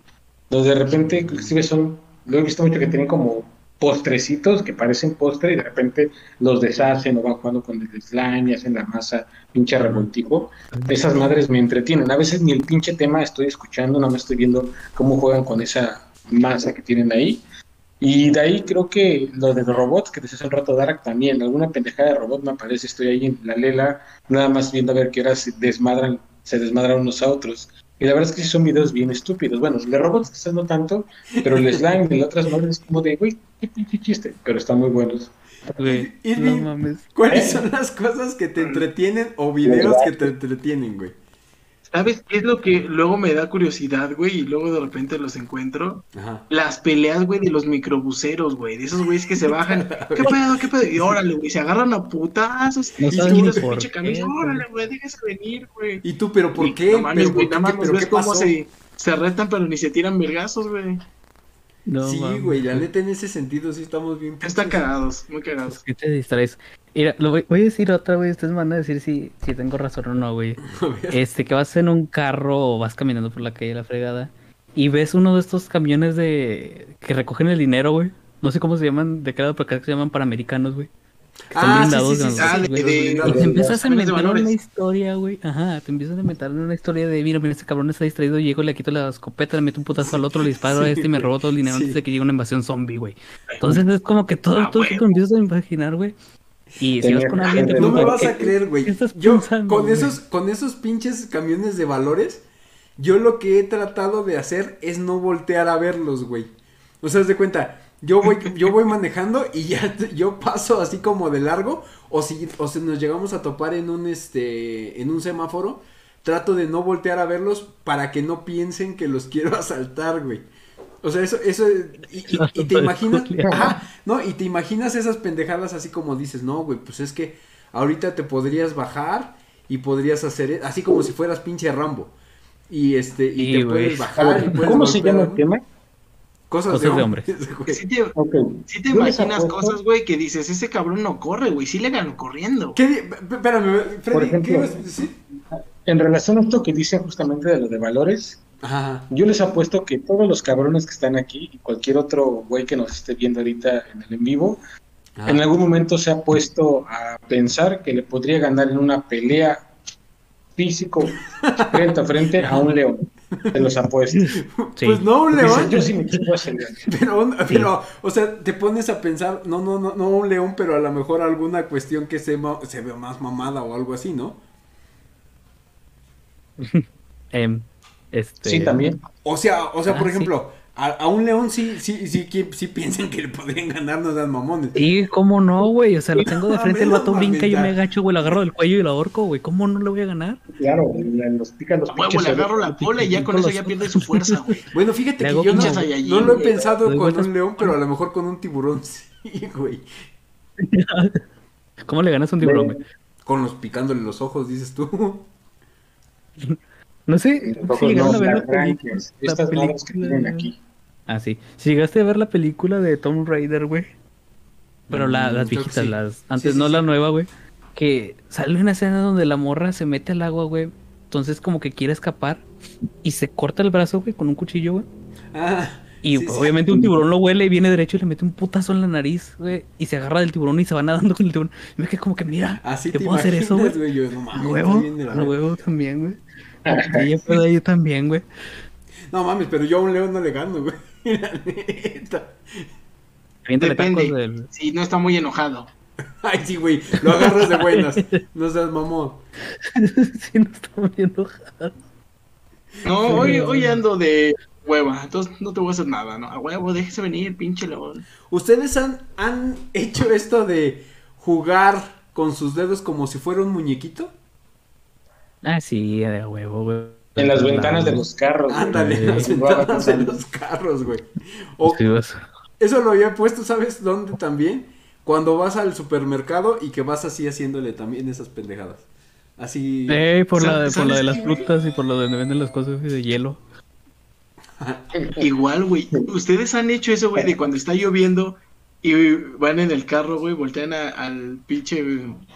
Los de repente, inclusive son, lo he visto mucho que tienen como postrecitos que parecen postre y de repente los deshacen o van jugando con el slime y hacen la masa pinche revoltijo. Esas madres me entretienen. A veces ni el pinche tema estoy escuchando, nada más estoy viendo cómo juegan con esa masa que tienen ahí. Y de ahí creo que lo de los robots, que decía hace un rato Darak también, alguna pendejada de robot me aparece, estoy ahí en la lela, nada más viendo a ver qué horas se desmadran, se desmadran unos a otros. Y la verdad es que sí son videos bien estúpidos. Bueno, de robots quizás no tanto, pero el slime y las otras madres es como de, güey, qué pinche chiste, pero están muy buenos. Güey, no mames. ¿Cuáles son las cosas que te entretienen o videos que te entretienen, güey? ¿Sabes qué es lo que luego me da curiosidad, güey? Y luego de repente los encuentro. Ajá. Las peleas, güey, de los microbuseros, güey. De esos güeyes que se bajan. ¿Qué pedo, qué pedo? Y órale, güey, se agarran a putazos. No y se quitan su por pinche camisa. güey. Órale, güey, déjese venir, güey. ¿Y tú, pero por Y qué? No mames, ¿Pero güey, nada más los ¿Pero ves cómo se, se retan, pero ni se tiran vergazos, güey. No, sí, mames. güey, la neta en ese sentido sí estamos bien. Están cagados, muy Es cagados. que te distraes. Mira, lo voy, voy a decir otra, güey. Ustedes me van a decir si, si tengo razón o no, güey. Este, que vas en un carro o vas caminando por la calle la fregada y ves uno de estos camiones de que recogen el dinero, güey. No sé cómo se llaman, de cada por acá se llaman panamericanos, güey. Ah, sí, sí, sí, sí, Ah, sí, de- güey, de- Y te empiezas a inventar una historia, güey. Ajá, te empiezas a inventar una historia de, mira, mira, este cabrón está distraído, llego, le quito la escopeta, le meto un putazo al otro, le disparo a este y me robó todo el dinero Sí. antes de que llegue una invasión zombie, güey. Entonces es como que todo, Ah, todo te empiezas a imaginar, güey. Y si vas con alguien te No me vas a ¿qué- creer, güey. ¿Qué estás Yo, pensando, con esos, con esos pinches camiones de valores, yo lo que he tratado de hacer es no voltear a verlos, güey. O sea, haz de cuenta, yo voy, yo voy manejando y ya yo paso así como de largo, o si, o si nos llegamos a topar en un este, en un semáforo, trato de no voltear a verlos para que no piensen que los quiero asaltar, güey. O sea, eso, eso, y, y- y te imaginas, ajá, no, y te imaginas esas pendejadas así como dices, no, güey, pues es que ahorita te podrías bajar y podrías hacer, e- así como si fueras pinche Rambo. Y este, y Sí, te güey. puedes bajar y puedes ¿Cómo se llama el ¿no? tema? Cosas, Cosas de hombres. Sí te, sí imaginas cosas, güey, que dices, ese cabrón no corre, güey, sí le ganó corriendo. ¿Qué? Espérame, Freddy, Por ¿qué ejemplo- decir? En relación a esto que dice justamente de lo de valores, Ajá. yo les apuesto que todos los cabrones que están aquí y cualquier otro güey que nos esté viendo ahorita en el en vivo, ajá. en algún momento se ha puesto a pensar que le podría ganar en una pelea físico frente a frente a un león. Se los apuesto. Sí. Pues no, un león. Yo sí me equipo a ese león. Pero, un- pero, o sea, te pones a pensar, no, no, no, no un león, pero a lo mejor alguna cuestión que se, se vea más mamada o algo así, ¿no? Em, este, Sí, también. O sea, o sea, Ah, por sí. A, a un león sí, sí, sí, que- sí piensan que le podrían ganar, no sean mamones. Sí, ¿cómo no, güey? O sea, lo tengo de frente, el vato brinca, yo me agacho, güey, lo agarro del cuello y lo ahorco, güey. ¿Cómo no le voy a ganar? Claro, le- los pican los pinches le agarro la cola y ya con eso ya pierde su fuerza, güey. Bueno, fíjate que yo no, lo he pensado con un león, pero a lo mejor con un tiburón sí, güey. ¿Cómo le ganas a un tiburón, güey? Con los picándole los ojos, dices tú. No sé, llegaron no, a ver la las branquias, película. la Estas madres que tienen aquí. Ah, sí. Si llegaste a ver la película de Tomb Raider, güey. Pero la- Mm, las viejitas, sí. las antes, sí, no sí. la nueva, güey. Que sale una escena donde la morra se mete al agua, güey. Entonces como que quiere escapar y se corta el brazo, güey, con un cuchillo, güey. Ah, Y obviamente un tiburón lo huele y viene derecho y le mete un putazo en la nariz, güey. Y se agarra del tiburón y se va nadando con el tiburón. Y me quedé como que, mira, Así ¿te te puedo hacer eso, güey? no A mames, huevo, a huevo también, güey. Yo también, güey. No mames, pero yo a un león no le gano, güey. La neta. Depende. del- Si no está muy enojado. Ay, sí, güey. Lo agarras de buenas. No seas mamón. sí, no estamos viendo. No, hoy, hoy ando de hueva, entonces no te voy a hacer nada, ¿no? A huevo, déjese venir, pinche león. ¿Ustedes han, han hecho esto de jugar con sus dedos como si fuera un muñequito? Ah, sí, de huevo, güey. En las ventanas de los carros. güey. Ándale, en las Sí, ventanas de los carros, güey. O, Sí, vas- eso lo había puesto, ¿sabes dónde también? Cuando vas al supermercado y que vas así haciéndole también esas pendejadas. Así. Eh, por la, de- ¿Sabes por la de las frutas y por lo de donde venden las cosas de hielo. Igual, güey. Ustedes han hecho eso, güey, de cuando está lloviendo y van en el carro, güey, voltean a- al pinche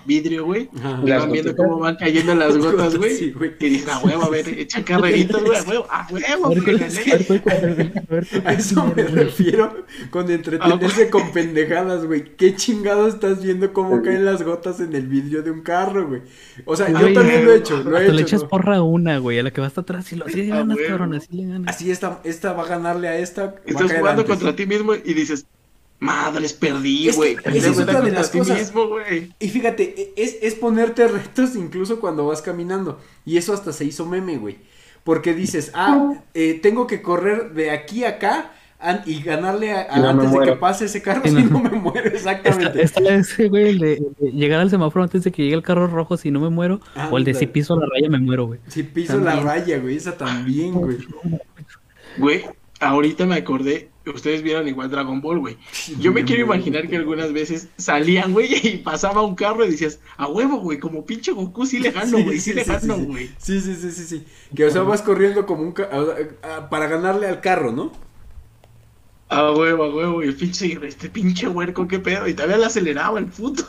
vidrio, güey. Ajá. Y van viendo cómo van cayendo las gotas, güey. Sí. Y dicen, a huevo, a ver, echan carreritos, güey, a huevo, a huevo, A ver, güey, ¿cuál- gané". a ver, cuál- a ver, cuál- A eso me refiero con entretenerse con pendejadas, güey. ¿Qué chingado estás viendo cómo caen las gotas en el vidrio de un carro, güey? O sea, yo también lo he hecho, lo he Hasta le hecho. echas porra a una, güey, a la que va hasta atrás y lo así le A ganas, cabrón, así le ganas. Así esta, esta va a ganarle a esta. Estás jugando contra ti mismo y dices, madres, perdí, Es que güey. es otra de las cosas. mismo, güey. Y fíjate, e- es, es ponerte retos incluso cuando vas caminando. Y eso hasta se hizo meme, güey. Porque dices, ah, eh, tengo que correr de aquí a acá y ganarle a, a Y no me antes de que pase ese carro Y si no- no me muero, exactamente. esta es, güey, el de, llegar al semáforo antes de que llegue el carro rojo si no me muero. o el de si piso la raya me muero, güey. Si piso la raya, güey, esa también, güey. Güey, ahorita me acordé, ustedes vieron igual Dragon Ball, güey. Yo me quiero imaginar que algunas veces salían, güey, y pasaba un carro y decías, a huevo, güey, como pinche Goku, sí le gano, Sí, güey, sí, sí, le sí, güey. Sí, sí, sí, sí, sí. Que o sea, vas corriendo como un... ca- para ganarle al carro, ¿no? A huevo, a huevo, y el pinche, este pinche huerco, qué pedo, y todavía le aceleraba el puto.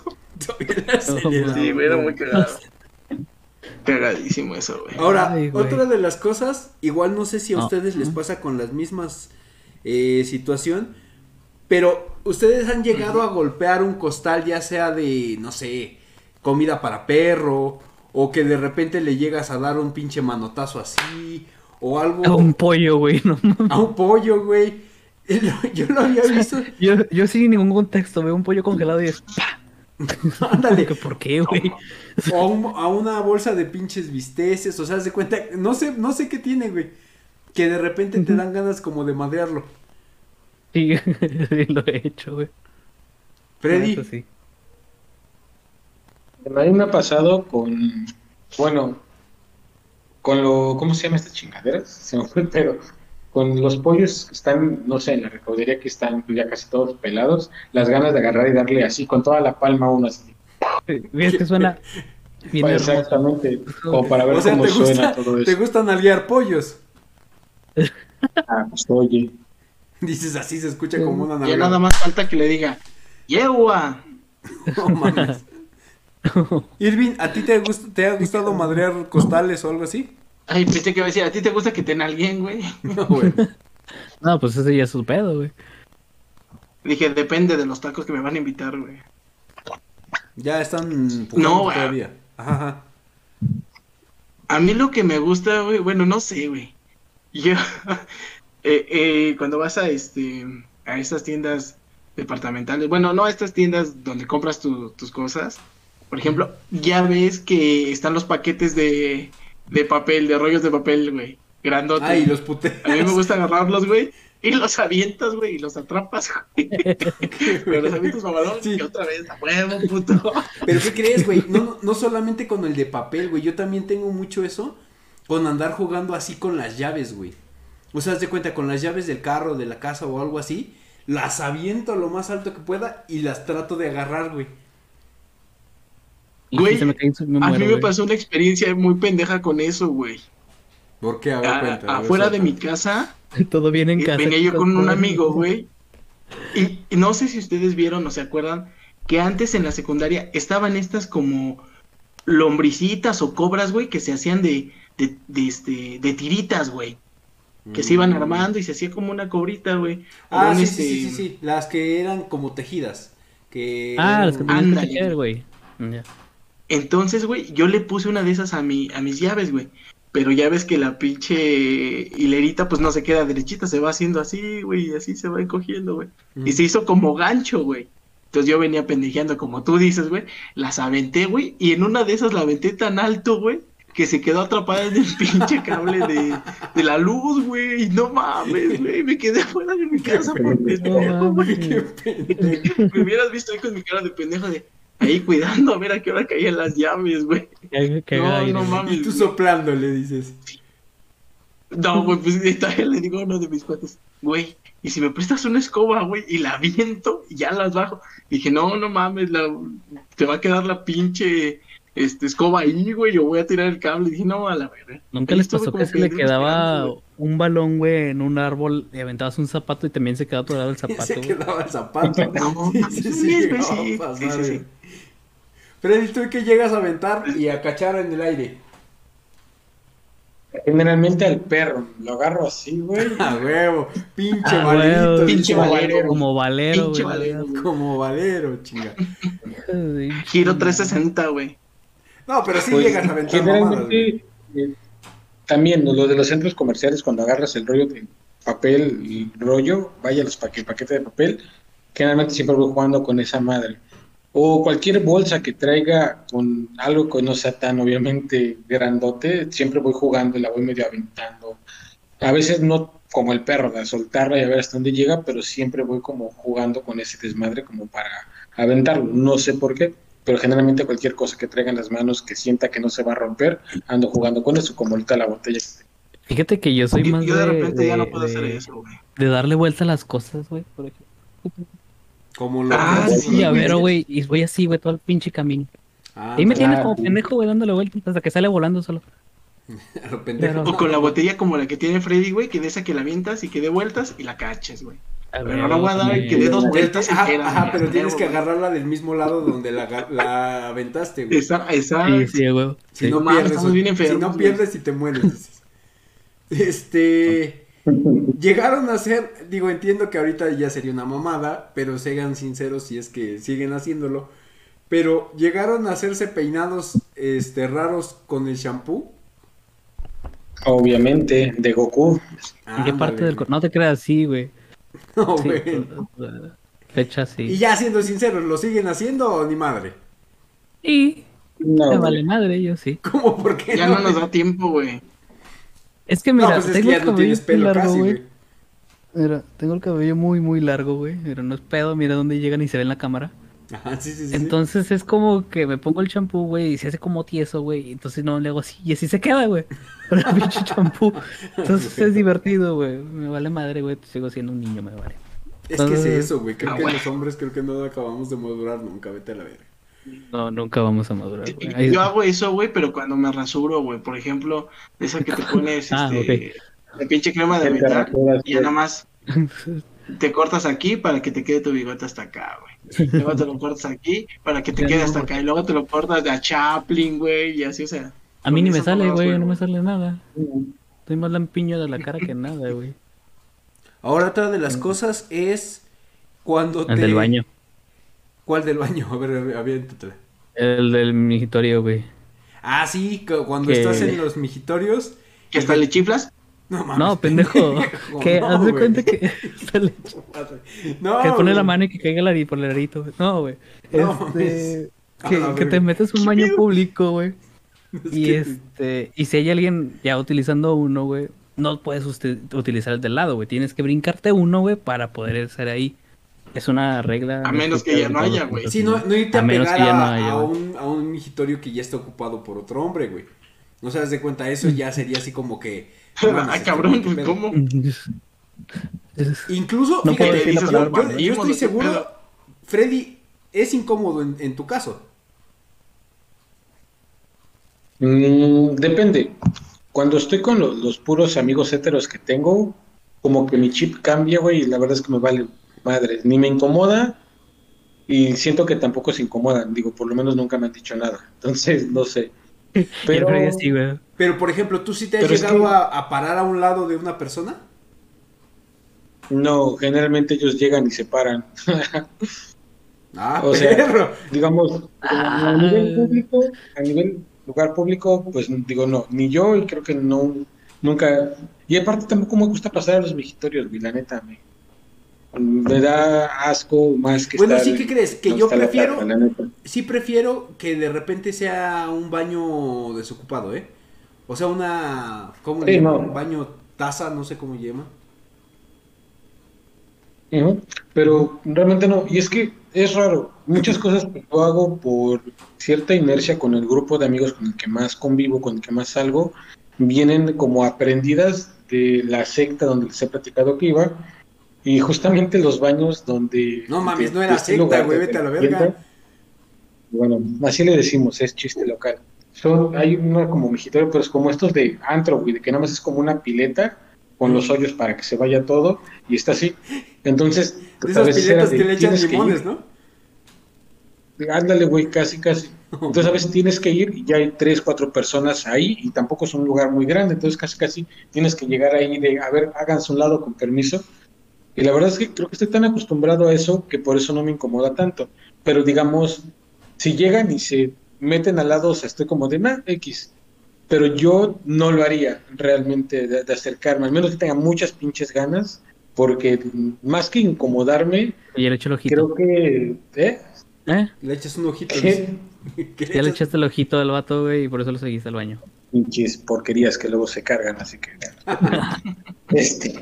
Todavía aceleraba, Sí, güey, era muy cagado. Cagadísimo eso, güey. Ahora, Ay, güey. otra de las cosas, igual no sé si a No. ustedes les pasa con las mismas eh, situación, pero ustedes han llegado a golpear un costal ya sea de, no sé, comida para perro, o que de repente le llegas a dar un pinche manotazo así, o algo A un pollo, güey, no a un pollo, güey. Yo lo había visto. Yo, yo sin ningún contexto veo un pollo congelado y es ¡pa! Ándale. ¿Que ¿Por qué, güey? O a, un- a una bolsa de pinches bisteces, o sea, de cuenta, no sé, no sé qué tiene, güey. Que de repente te dan ganas como de madrearlo. Sí, sí, lo he hecho, güey. Freddy, Eso sí. A mí me ha pasado con, bueno, con lo, ¿cómo se llama esta chingadera? Se me fue, pero con los pollos que están, no sé, en la recaudería que están ya casi todos pelados, las ganas de agarrar y darle así con toda la palma a uno así. Es que suena bien hermoso. Exactamente, como para ver o sea, cómo ¿te, suena todo ¿te eso. gustan nalguear pollos? Ah, pues oye. Dices así, se escucha como una Ya nalgada. nada más falta que le diga, ¡Yegua! No mames. Irving, ¿a ti te, gust- te ha gustado madrear costales o algo así? Ay, pensé que iba a decir, ¿a ti te gusta que te alguien, güey? No, güey. No, pues ese ya es su pedo, güey. Dije, depende de los tacos que me van a invitar, güey. Ya están No, todavía. Ajá, ajá. A mí lo que me gusta, güey, bueno, no sé, güey. Yo, eh, eh, cuando vas a este, a estas tiendas departamentales, bueno, no a estas tiendas donde compras tu- tus cosas, por ejemplo, ya ves que están los paquetes de, de papel, de rollos de papel, güey, grandotes. Ay, los puteas. A mí me gusta agarrarlos, güey, y los avientas, güey, y los atrapas, güey. Pero los avientas mamalón Sí. y otra vez, a huevo, puto. Pero ¿qué crees, güey? No, no solamente con el de papel, güey. Yo también tengo mucho eso con andar jugando así con las llaves, güey. O sea, haz de cuenta, con las llaves del carro, de la casa o algo así, las aviento lo más alto que pueda y las trato de agarrar, güey. Güey, si se me cae, me A mí me güey. pasó una experiencia muy pendeja con eso, güey. ¿Por qué? A ver, A- cuenta. a ver, afuera de mi casa Todo bien en Eh, casa. venía yo con un amigo, güey. Y, y no sé si ustedes vieron o se acuerdan que antes en la secundaria estaban estas como lombricitas o cobras, güey, que se hacían de, de, de, este, de tiritas, güey. Que se iban Mm. armando y se hacía como una cobrita, güey. Ah, un, sí, este, sí, sí, sí, sí. Las que eran como tejidas. Que Ah, los que tejer, güey. Ya. Entonces, güey, yo le puse una de esas a, mi, a mis llaves, güey. Pero ya ves que la pinche hilerita, pues no se queda derechita, se va haciendo así, güey, y así se va encogiendo, güey. Mm. Y se hizo como gancho, güey. Entonces yo venía pendejeando, como tú dices, güey. Las aventé, güey. Y en una de esas la aventé tan alto, güey. Que se quedó atrapada en el pinche cable de, de la luz, güey. Y no mames, güey. Me quedé fuera de mi casa por pendejo, güey. Qué pendejo. Me hubieras visto ahí con mi cara de pendejo de ahí cuidando a ver a qué hora caían las llaves, güey. No, aire, no mames. Y tú soplando le dices. No, güey, pues le digo a uno de mis cuates, güey, y si me prestas una escoba, güey, y la aviento y ya las bajo. Dije, no, no mames, la, te va a quedar la pinche este, escoba ahí, güey, yo voy a tirar el cable. Dije, no, a la verga. Nunca Ahí les pasó que se le quedaba un balón, güey, en un árbol y aventabas un zapato y también se quedaba atorado el zapato, se quedaba el zapato. No, Sí, sí, sí, pasar, sí. Freddy, ¿tú qué llegas a aventar y a cachar en el aire? Generalmente al perro, lo agarro así, güey. A huevo, pinche Ah, valerito. huevo, Pinche valero. Como valero, Pinche güey. valero, güey. Como valero, chinga. Giro 360, güey. No, pero sí Pues, llegas a aventar generalmente, eh, también lo de los centros comerciales, cuando agarras el rollo de papel y rollo, vaya los paquetes paquete de papel, generalmente siempre voy jugando con esa madre. O cualquier bolsa que traiga con algo que no sea tan obviamente grandote, siempre voy jugando y la voy medio aventando. A veces no como el perro, de soltarla y a ver hasta dónde llega, pero siempre voy como jugando con ese desmadre como para aventarlo. No sé por qué, pero generalmente cualquier cosa que traiga en las manos que sienta que no se va a romper, ando jugando con eso, como ahorita la botella. Fíjate que yo soy Yo, más yo de de, repente ya no de- puedo hacer eso, güey. de darle vuelta a las cosas, güey, por ejemplo. Como lo Ah, que- sí, Un llavero, güey. y voy así, güey, todo el pinche camino. Ah, Y me tienes claro. como pendejo, güey, dándole vueltas hasta que sale volando solo. a lo pendejo. Pero- O con la botella como la que tiene Freddy, güey, que de esa que la avientas y que dé vueltas y la caches, güey. Pero ver, no la voy a dar que dé dos vueltas ajá, ajá, güey. pero tienes que agarrarla del mismo lado donde la, la aventaste, güey. Esa, esa. Sí, sí, güey. Si Sí. no pierdes, bien si no pierdes y te mueres. dices. Este llegaron a ser, digo, entiendo que ahorita ya sería una mamada, pero sean sinceros si es que siguen haciéndolo. Pero llegaron a hacerse peinados este raros con el shampoo. Obviamente, de Goku. ¿En qué parte del No te creas así, güey. No, Sí, güey. pues, fecha Y sí. ya siendo sinceros, ¿lo siguen haciendo o ni madre? Y No, me vale madre, yo sí. ¿Cómo? ¿Por qué Ya no nos da tiempo, güey. Es que No, mira, pues es que tengo ya el no tienes cabello pelo largo, casi, güey. güey. Mira, tengo el cabello muy, muy largo, güey. Pero no es pedo, mira dónde llegan y se ve en la cámara. Ajá, sí, sí, sí. Entonces es como que me pongo el champú, güey, y se hace como tieso, güey. Entonces no le hago así, y así se queda, güey. Con el pinche champú. Entonces es divertido, güey. Me vale madre, güey. Sigo siendo un niño, me vale. Es que es eso, güey. Creo Ah, que los hombres creo que no acabamos de madurar nunca. Vete a la verga. No, nunca vamos a madurar, güey. Ahí- Yo hago eso, güey, pero cuando me rasuro, güey. Por ejemplo, esa que te pones, Ah, este, la pinche crema de rasuras, y ya nada más te cortas aquí para que te quede tu bigote hasta acá, güey. Luego te lo cortas aquí para que te Ya quede no, hasta acá. Y luego te lo cortas de a Chaplin, güey, y así, o sea. A mí ni me sale, güey. No me sale nada. Estoy más lampiño de la cara que nada, güey. Ahora otra de las cosas es cuando te... El del baño. ¿Cuál del baño? A ver, aviéntatela. El del migitorio, güey. Ah, sí, cu- cuando Que- estás en los migitorios. ¿Que hasta le chiflas? No mames. No, pendejo. que no, haz de cuenta que. No, que pone la mano y que caiga el ari- por el arito. güey. No, güey. No Este, que, que te metes un baño público, güey. Es Y que- este, y si hay alguien ya utilizando uno, güey, no puedes usted- utilizar el del lado, güey. Tienes que brincarte uno, güey, para poder estar ahí. Es una regla. A menos que ya no haya, güey. Sí, no, no irte a, A pegar no a, haya, a un, a un migitorio que ya está ocupado por otro hombre, güey. No se das de cuenta, eso ya sería así como que. Ay, cabrón, güey, ¿qué pues? ¿cómo? Incluso, No fíjate, decir yo- palabra, yo, ¿no? yo estoy ¿Qué seguro, pedo? Freddy, es incómodo en, en tu caso. Mm, depende. Cuando estoy con lo- los puros amigos héteros que tengo, como que mi chip cambia, güey, y la verdad es que me vale madre. Ni me incomoda y siento que tampoco se incomodan. Digo, por lo menos nunca me han dicho nada. Entonces, no sé. Pero, el güey. Pero, por ejemplo, ¿tú sí te has Pero es llegado que- a, a parar a un lado de una persona? no, generalmente ellos llegan y se paran. Ah, O sea, perro. digamos, Ah. a nivel público, a nivel lugar público, pues digo, no, ni yo y creo que no, nunca, y aparte tampoco me gusta pasar a los mijitorios, güey, la neta, me, me da asco más que Bueno, estar sí, ¿qué crees? Que no yo prefiero-. Sí prefiero que de repente sea un baño desocupado, ¿eh? O sea, una... ¿Cómo le Sí, no. Un baño taza, no sé cómo llama. Pero realmente no, y es que es raro, muchas cosas que yo hago por cierta inercia con el grupo de amigos con el que más convivo, con el que más salgo, vienen como aprendidas de la secta donde les he platicado que iba, y justamente los baños donde... No mames, de- no era este secta, güey, vete a la verga. Bueno, así le decimos, es chiste local. Son, hay una como mejitorio, pero es como estos de antro, güey, de que nada más es como una pileta con los hoyos para que se vaya todo, y está así. Entonces, De esas piletas de, que le echan "Tienes que limones, ir". ¿no? Ándale, güey, casi, casi. Entonces a veces tienes que ir y ya hay tres, cuatro personas ahí y tampoco es un lugar muy grande, entonces casi, casi tienes que llegar ahí de, a ver, háganse un lado con permiso. Y la verdad es que creo que estoy tan acostumbrado a eso que por eso no me incomoda tanto. Pero digamos, si llegan y se meten al lado, o sea, estoy como de, nah, X. Pero yo no lo haría realmente de, de acercarme, al menos que tenga muchas pinches ganas, porque más que incomodarme, Y ya le eché el ojito. creo que... ¿eh? ¿Eh? Le echas un ojito. ¿Qué? ¿Qué Ya le echas? echaste el ojito al vato, güey, y por eso lo seguiste al baño. pinches porquerías que luego se cargan, así que este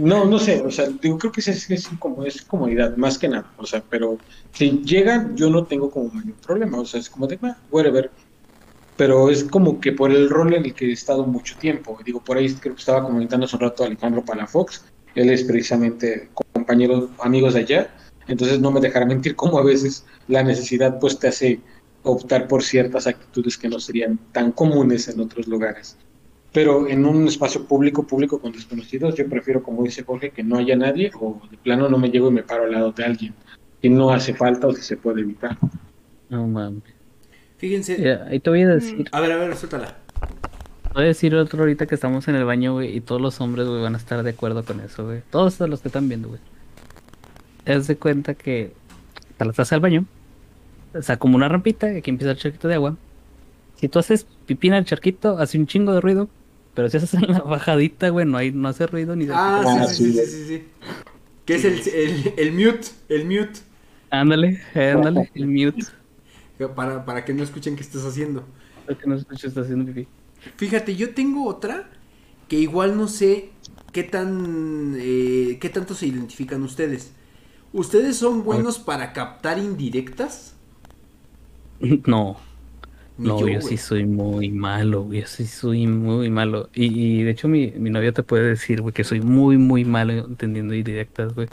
no, no sé, o sea, digo, creo que es, como es comodidad, más que nada, o sea, pero si llegan, yo no tengo como mayor problema, o sea, es como de, ah, whatever, pero es como que por el rol en el que he estado mucho tiempo, digo, por ahí creo que estaba comentando hace un rato a Alejandro Palafox, él es precisamente compañero, amigos de allá, entonces no me dejará mentir como a veces la necesidad pues te hace optar por ciertas actitudes que no serían tan comunes en otros lugares. Pero en un espacio público, público con desconocidos, yo prefiero, como dice Jorge, que no haya nadie o de plano no me llego y me paro al lado de alguien. Y no hace falta o si se puede evitar. No mames. Fíjense. Mira, ahí te voy a decir. A ver, a ver, suéltala. Voy a decir otro ahorita que estamos en el baño, güey, y todos los hombres, güey, van a estar de acuerdo con eso, güey. Todos los que están viendo, güey. Te das de cuenta que te la taza del baño, o sea, como una rampita, y aquí empieza el charquito de agua. Si tú haces pipí en el charquito, hace un chingo de ruido, pero si haces en la bajadita, güey, no, hay, no hace ruido ni de... Ah, Ah, sí, sí, sí, sí. sí, sí. Que es el, el, el mute, el mute. Ándale, ándale, el mute. Para, para que no escuchen qué estás haciendo. Para que no escuches, está haciendo pipí. Fíjate, yo tengo otra que igual no sé ¿qué tan, eh, qué tanto se identifican ustedes? ¿Ustedes son buenos para captar indirectas? No, Ni no, yo, sí soy muy malo, güey, yo sí soy muy malo. Y, y de hecho mi, mi novia te puede decir, güey, que soy muy, muy malo entendiendo indirectas, güey.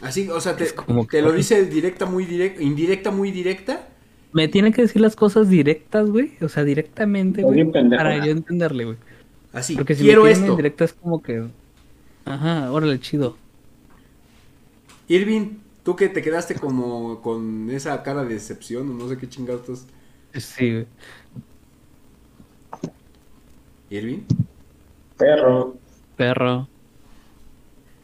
Así, o sea, te, como te que- lo dice directa, muy directa, indirecta, muy directa. Me tiene que decir las cosas directas, güey, o sea, directamente, güey, para yo entenderle, güey. Así, Porque si quiero me esto. indirecta es como que... Ajá, órale, chido. Irving, tú que te quedaste como con esa cara de decepción o no sé qué chingados. Sí, güey. Irving. Perro. Perro.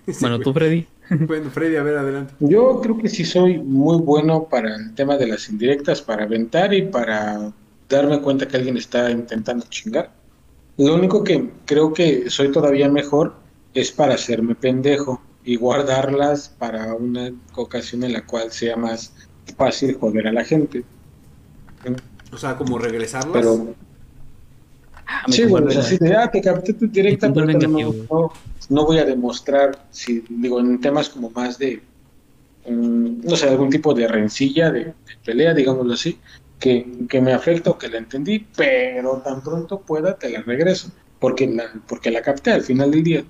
Sí, Bueno, güey. tú, Freddy. Bueno, Freddy, a ver, adelante. Yo creo que sí soy muy bueno para el tema de las indirectas, para aventar y para darme cuenta que alguien está intentando chingar. Lo único que creo que soy todavía mejor es para hacerme pendejo y guardarlas para una ocasión en la cual sea más fácil joder a la gente. O sea, como regresarlas. Pero Ah, sí, bueno, es así de, ah, te capté tu directa, pero no, no, no voy a demostrar, si digo, en temas como más de, mm, no sé, algún tipo de rencilla, de, de pelea, digámoslo así, que, que me afecta o que la entendí, pero tan pronto pueda te la regreso, porque la, porque la capté al final del día.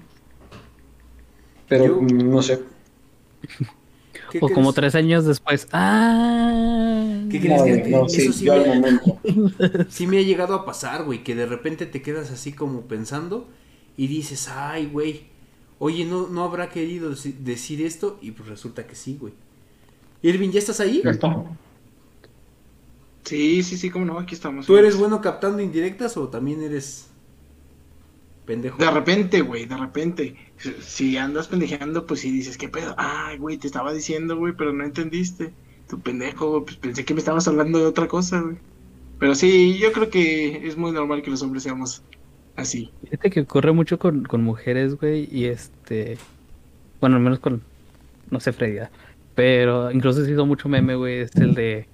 Pero Yo- no sé, ¿Qué O como tres años después. Ah. ¿Qué crees no, que- no, eso sí, sí yo me- al momento. Sí me ha llegado a pasar, güey, que de repente te quedas así como pensando y dices, ay, güey, oye, ¿no, no habrá querido deci- decir esto? Y pues resulta que sí, güey. Irving, ¿ya estás ahí? Ya está. Sí, sí, sí, cómo no, aquí estamos. ¿Tú eres bueno captando indirectas o también eres pendejo? De repente, güey, de repente. Si andas pendejeando, pues sí dices, ¿qué pedo? Ay, güey, te estaba diciendo, güey, pero no entendiste. Tu pendejo, güey, pues pensé que me estabas hablando de otra cosa, güey. Pero sí, yo creo que es muy normal que los hombres seamos así. Fíjate que ocurre mucho con, con mujeres, güey, y este... Bueno, al menos con... No sé, Freddy, ¿verdad? pero incluso se hizo mucho meme, güey, es el de...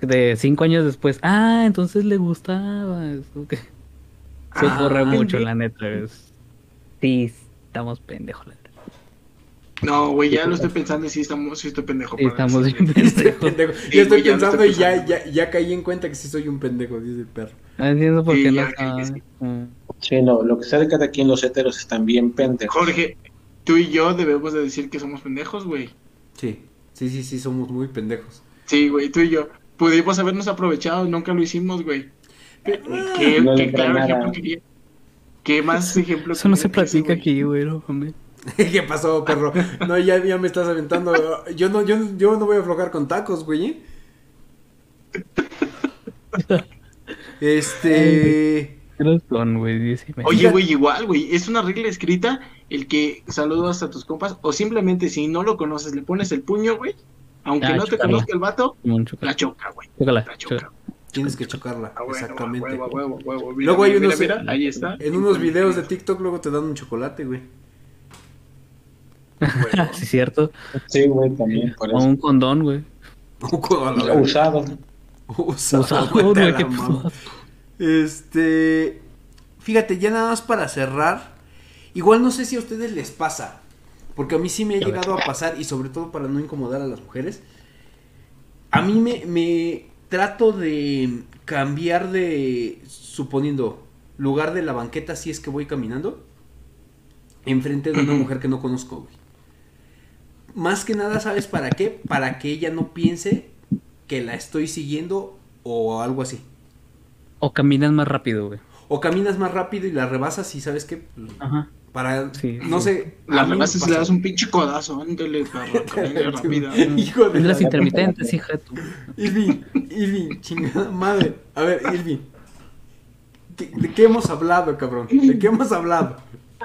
De cinco años después, ah, entonces le gustaba. Se Ah, ocurre mucho, la neta. es- Sí, estamos pendejos, la neta. No, güey, ya lo estoy pensando y sí, estamos, sí estoy pendejo. Para estamos bien pendejos. pendejo. Sí, Yo estoy güey, pensando y ya, ya, ya caí en cuenta que sí soy un pendejo, dice el perro. No entiendo por Sí, qué no sí. Mm. Sí, no, lo que sea de cada quien, los heteros están bien pendejos. Jorge, tú y yo debemos de decir que somos pendejos, güey. Sí, sí, sí, sí, somos muy pendejos. Sí, güey, tú y yo. Pudimos habernos aprovechado, nunca lo hicimos, güey. Qué, No qué claro ejemplo. ¿Qué más ejemplo Eso no se que ese, aquí, güey, no. ¿Qué pasó, perro? No, ya, ya me estás aventando. Yo no, yo, yo no voy a aflojar con tacos, güey. Este. Don, güey. Oye, güey, igual, güey, es una regla escrita el que saludas a tus compas o simplemente si no lo conoces le pones el puño, güey, aunque Ah, no te conozca el vato, la choca, güey. La choca. Tienes que chocarla, A huevo, exactamente. a huevo, a huevo, a huevo. Mira, Luego hay mira, unos- mira, ahí está. En unos videos de TikTok luego te dan un chocolate, güey. Sí, cierto. Sí, güey, también, por O un condón, güey. La verga. Usado. Usado, Usado, güey, güey, qué. Este. Fíjate, ya nada más para cerrar. Igual no sé si a ustedes les pasa. Porque a mí sí me ha llegado a pasar. Y sobre todo para no incomodar a las mujeres. A mí me, me trato de cambiar de. Suponiendo. Lugar de la banqueta si es que voy caminando. Enfrente de una mujer que no conozco, güey. Más que nada, ¿sabes para qué? Para que ella no piense que la estoy siguiendo o algo así. O caminas más rápido, güey. O caminas más rápido y la rebasas y sabes qué, Pues, Ajá. Para, Sí, no sí. sé. La a me rebasas y le das un pinche codazo, ándale, rápido. Hijo de Es la- las intermitentes, hija de tu. Irving, Irving, chingada madre. A ver, Irving. ¿qué- ¿De qué hemos hablado, cabrón? ¿De qué hemos hablado?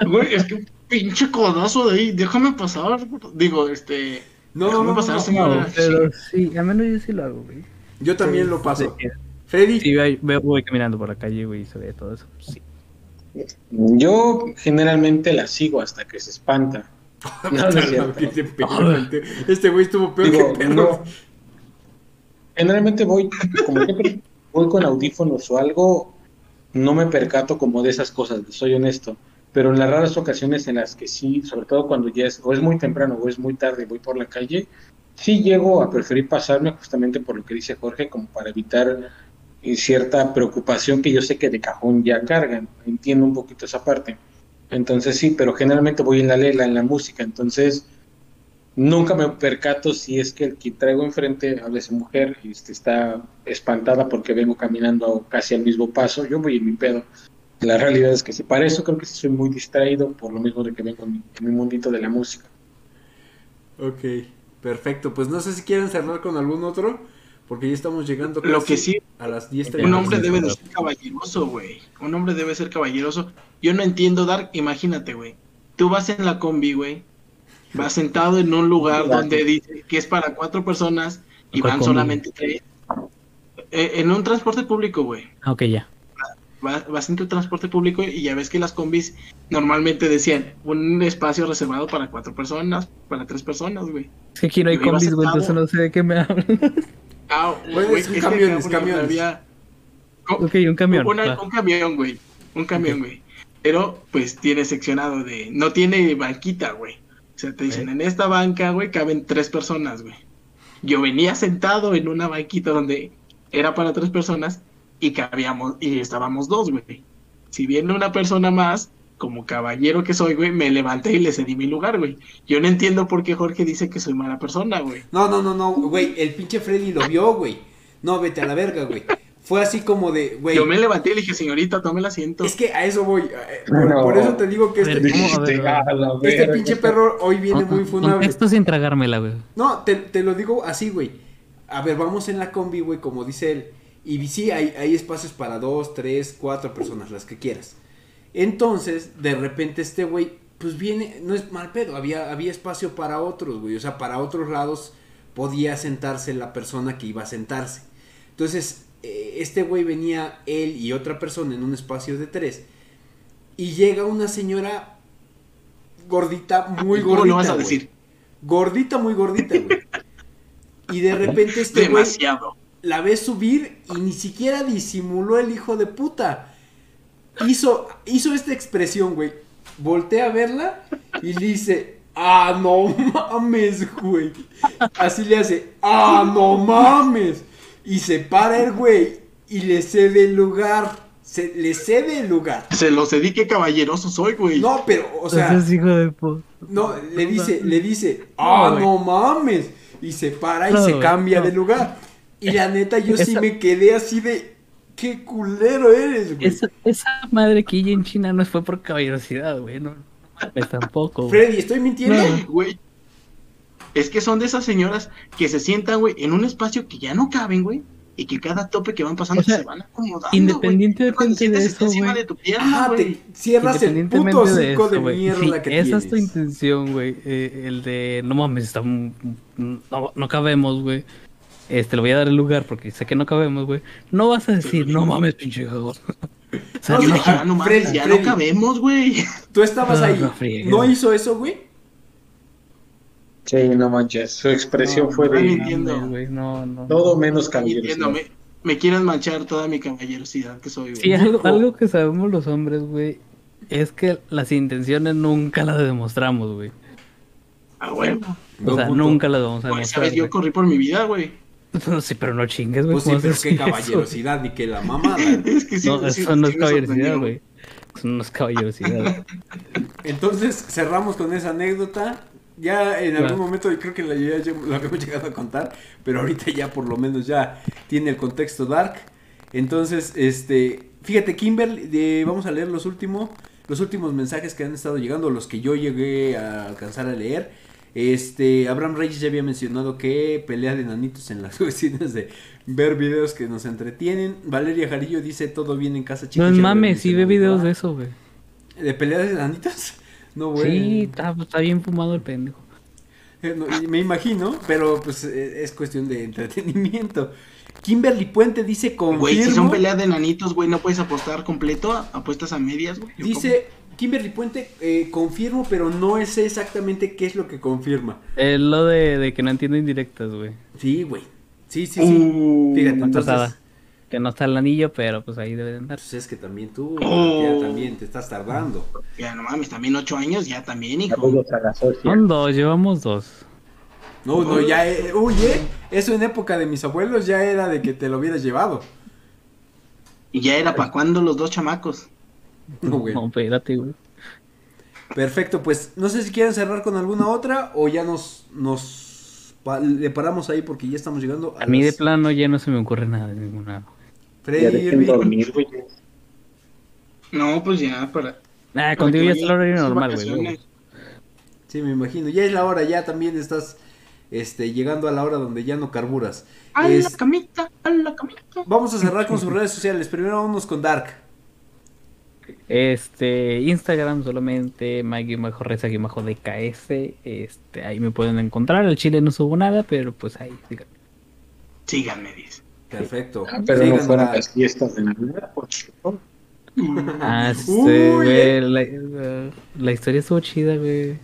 Güey, es que un pinche codazo de ahí, déjame pasar. Digo, este. No, no, déjame no, no, pasar, no. No, pero sí, al menos yo sí lo hago, güey. Yo también lo paso. Sí, Freddy, Sí, voy caminando por la calle, güey, y se ve todo eso. Sí. Yo generalmente la sigo hasta que se espanta. No, no es cierto. Este güey estuvo peor Digo, que no. Generalmente voy, como siempre voy con audífonos o algo, no me percato como de esas cosas, soy honesto. pero en las raras ocasiones en las que sí, sobre todo cuando ya es, o es muy temprano o es muy tarde voy por la calle, sí llego a preferir pasarme justamente por lo que dice Jorge, como para evitar eh, cierta preocupación que yo sé que de cajón ya cargan. Entiendo un poquito esa parte. Entonces sí, pero generalmente voy en la lela, en la música, entonces nunca me percato si es que el que traigo enfrente, a veces mujer, este, está espantada porque vengo caminando casi al mismo paso, yo voy en mi pedo. La realidad es que sí, para eso creo que soy muy distraído, por lo mismo de que vengo en mi, en mi mundito de la música. Ok, perfecto. Pues no sé si quieren cerrar con algún otro, porque ya estamos llegando Lo casi que sí, a las 10 Un hombre debe de ser caballeroso, güey. Un hombre debe ser caballeroso. Yo no entiendo, Dark, imagínate, güey. Tú vas en la combi, güey. Vas sentado en un lugar donde dice que es para cuatro personas y ¿Cuál van combi? solamente tres. Eh, en un transporte público, güey. Ah, Ok, ya. Vas, vas en tu transporte público y ya ves que las combis normalmente decían un espacio reservado para cuatro personas, para tres personas, güey. Es que aquí no hay combis, güey, entonces no sé de qué me hablan. Ah, Bueno, güey, es un camión, es camiones. había- ok, un camión. Una- un camión, güey. Un camión, güey. Pero, pues, tiene seccionado de... No tiene banquita, güey. O sea, te dicen, en esta banca, güey, caben tres personas, güey. Yo venía sentado en una banquita donde era para tres personas y cabíamos, y estábamos dos, güey. Si viene una persona más, como caballero que soy, güey, me levanté y le cedí mi lugar, güey. Yo no entiendo por qué Jorge dice que soy mala persona, güey. No, no, no, no, güey, el pinche Freddy lo vio, güey. No, vete a la verga, güey. Fue así como de, güey. Yo me levanté y le dije, señorita, tome el asiento. Es que a eso voy. eh, Por, No. por eso te digo que este, ¿cómo? A ver, Dijiste, a ver. "Ah, la este verga". pinche perro hoy viene muy funable. Contexto sin tragármela, güey. No, te, te lo digo así, güey. A ver, vamos en la combi, güey, como dice él. Y sí, hay, hay espacios para dos, tres, cuatro personas, las que quieras. Entonces, de repente este güey, pues viene, no es mal pedo, había, había espacio para otros, güey. O sea, para otros lados podía sentarse la persona que iba a sentarse. Entonces, eh, este güey venía él y otra persona en un espacio de tres. Y llega una señora gordita, muy ¿Cómo gordita. lo vas a decir? Gordita, muy gordita, güey. Y de repente este güey Demasiado. la ve subir y ni siquiera disimuló el hijo de puta. Hizo, hizo esta expresión, güey. Voltea a verla y le dice, ah, no mames, güey. Así le hace, ah, no mames. Y se para el güey y le cede el lugar. Se, le cede el lugar. Se lo cedí, qué caballeroso soy, güey. No, pero, o sea, Entonces, hijo de puta. no, le dice, le dice, ah, no mames. Y se para y No, se cambia no. de lugar. Y la neta, yo sí me quedé así de, qué culero eres, güey. Esa, esa madre que en China no fue por caballerosidad, güey. No, mames, tampoco. güey. Freddy, ¿estoy mintiendo? No. Güey. Es que son de esas señoras que se sientan, güey, en un espacio que ya no caben, güey. Y que cada tope que van pasando O sea, se van acomodando. independientemente de eso, encima güey. de tu pierna, Ajá, güey. te cierras el puto de de, eso, güey. mierda que esa es tu intención, güey. eh, el de no mames, está, no, no cabemos, güey. Este, le voy a dar el lugar porque sé que no cabemos, güey. No vas a decir, no mames, pinche sea, No, ah, ah, no mames, Freddy, ya Freddy. no cabemos, güey. Tú estabas No, ahí. no. ¿No hizo eso, güey? Sí, no manches. Su expresión No, fue no, de entiendo. güey, no, no. todo menos caballerosidad. me, me quieren manchar toda mi caballerosidad que soy, güey. Sí, algo, que sabemos los hombres, güey, es que las intenciones nunca las demostramos, güey. Ah, bueno. O sea, nunca las vamos a Pues, demostrar. sabes, yo corrí por mi vida, güey. Sí, pero no chingues, güey. Pues sí, ¿cómo pero qué eso? caballerosidad ni que la mamada. Es que sí, No, sí, eso sí no es caballerosidad, güey. Eso no es caballerosidad. Entonces cerramos con esa anécdota. Ya en algún Claro. momento yo creo que la, ya, ya lo habíamos llegado a contar, pero ahorita ya por lo menos ya tiene el contexto dark. Entonces, este, fíjate, Kimberly, eh, vamos a leer los últimos, los últimos mensajes que han estado llegando, los que yo llegué a alcanzar a leer. Este, Abraham Reyes ya había mencionado que pelea de nanitos en las cuestiones de ver videos que nos entretienen. Valeria Jarillo dice todo bien en casa, chicos. No mames, sí ve videos de eso, güey. ¿De peleas de nanitos? No, güey. Sí, está, está bien fumado el pendejo. No, me imagino, pero pues eh, es cuestión de entretenimiento. Kimberly Puente dice confirmo. Güey, si son peleas de nanitos, güey, no puedes apostar completo, apuestas a medias, güey. Dice Kimberly Puente, eh, confirmo, pero no sé exactamente qué es lo que confirma. Es lo de, de que no entiendo indirectas, güey. Sí, güey. Sí, sí, sí. Uh, Fíjate, entonces. pasada. Que no está el anillo, pero pues ahí debe de andar. Pues es que también tú, Oh. ya también te estás tardando. Ya no mames, también ocho años, ya también, hijo. Son dos, llevamos dos. No, no, ya, eh, uy, eh, eso en época de mis abuelos ya era de que te lo hubieras llevado. Y ya era para cuando los dos chamacos. No, güey. No, espérate, güey. Perfecto, pues no sé si quieren cerrar con alguna otra o ya nos, nos pa- le paramos ahí porque ya estamos llegando a, A mí de plano ya no se me ocurre nada de ninguna. Ya Freddy dejen Irving. dormir, güey. No, pues ya, para. Ah, contigo ya está el horario normal, güey. Sí, me imagino. Ya es la hora, ya también estás este, llegando a la hora donde ya no carburas. A Es- la camita, a la camita. Vamos a cerrar con sus redes sociales. Primero vámonos con Dark. Este, Instagram solamente, Mike-Reza-DKS. Este, ahí me pueden encontrar. Al chile no subo nada, pero pues ahí, díganme. Síganme, dice. Perfecto. Ah, pero no a- las fiestas de Navidad, por favor. Ah, Uy, güey, eh. la, la- la historia estuvo chida, güey.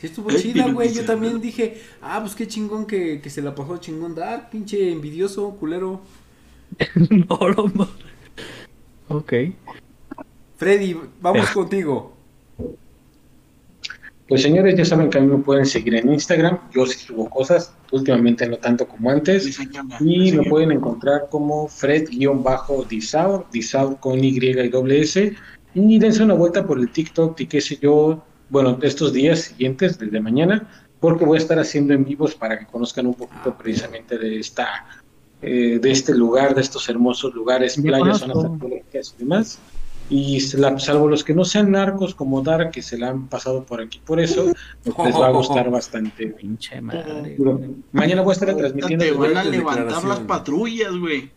Sí, estuvo chida, güey. Yo también dije, ah, pues qué chingón que, que se la pasó chingón Dark. Pinche envidioso, culero. no, no, no. Ok. Freddy, vamos contigo. Pues señores, ya saben que a mí me pueden seguir en Instagram. Yo sí subo cosas, últimamente no tanto como antes. Y me diseñador. pueden encontrar como Fred-Disaur, Disaur con Y y doble S. Y dense una vuelta por el TikTok y qué sé yo, bueno, estos días siguientes, desde mañana, porque voy a estar haciendo en vivos para que conozcan un poquito Ah, precisamente de esta eh, de este lugar, de estos hermosos lugares, Ya playas, zonas arqueológicas y demás. Y la- salvo los que no sean narcos como Dark, que se la han pasado por aquí por eso, pues les va a gustar bastante. Pinche madre. Pero. Mañana voy a estar transmitiendo Te desde, van a levantar las patrullas, güey.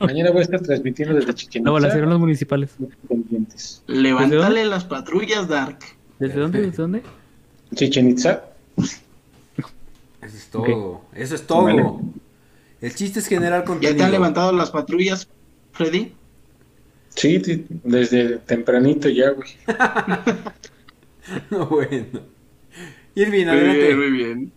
mañana voy a estar transmitiendo desde Chichen No, las los municipales. pendientes. Levántale las patrullas, Dark. ¿Desde dónde? ¿Desde dónde? Chichen Itza, Eso es todo. Eso es todo. Vale. El chiste es generar ¿Ya contenido. te han levantado las patrullas, Freddy? Sí, desde tempranito ya, güey. No, bueno. Irving, Muy bien, adelante. muy bien.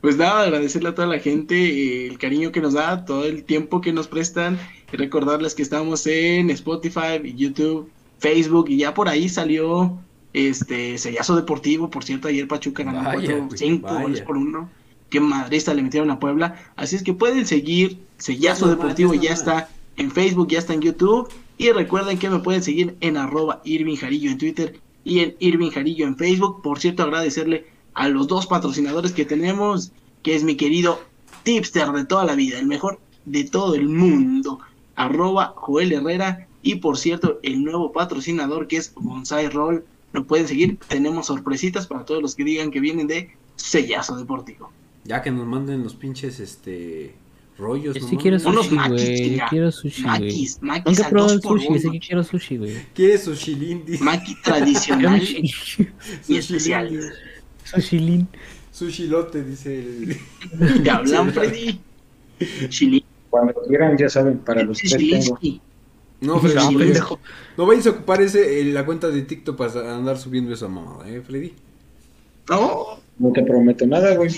Pues nada, agradecerle a toda la gente el cariño que nos da, todo el tiempo que nos prestan y recordarles que estamos en Spotify, YouTube, Facebook y ya por ahí salió este sellazo deportivo, por cierto, ayer Pachuca ganó Vaya, 4, güey, 5 vaya. goles por uno. Que madrista le metieron a Puebla, así es que pueden seguir Sellazo Deportivo, ya ya está en Facebook, ya está en YouTube y recuerden que me pueden seguir en arroba Irving Jarillo en Twitter y en Irving Jarillo en Facebook. Por cierto, agradecerle a los dos patrocinadores que tenemos, que es mi querido tipster de toda la vida, el mejor de todo el mundo, arroba Joel Herrera, y por cierto, el nuevo patrocinador que es Bonsai Roll, lo pueden seguir, tenemos sorpresitas para todos los que digan que vienen de Sellazo Deportivo. Ya que nos manden los pinches este rollos. Yo sí quiero Unos sushi, güey. Yo quiero sushi, güey. Nunca he probado el 2 por sushi, sé 1 que quiero sushi, güey. ¿Quieres sushi lindi? Quiero tradicional sushi. y especial. lindi. Sushilin. Sushi lote, dice el. ¿Te hablan, Freddy? Chili. Cuando quieran, ya saben, para los tres tengo. No, Freddy, No, no, pendejo. no vayas a ocupar ese, eh, la cuenta de TikTok para andar subiendo esa mamada, ¿eh, Freddy? No, No te prometo nada, güey.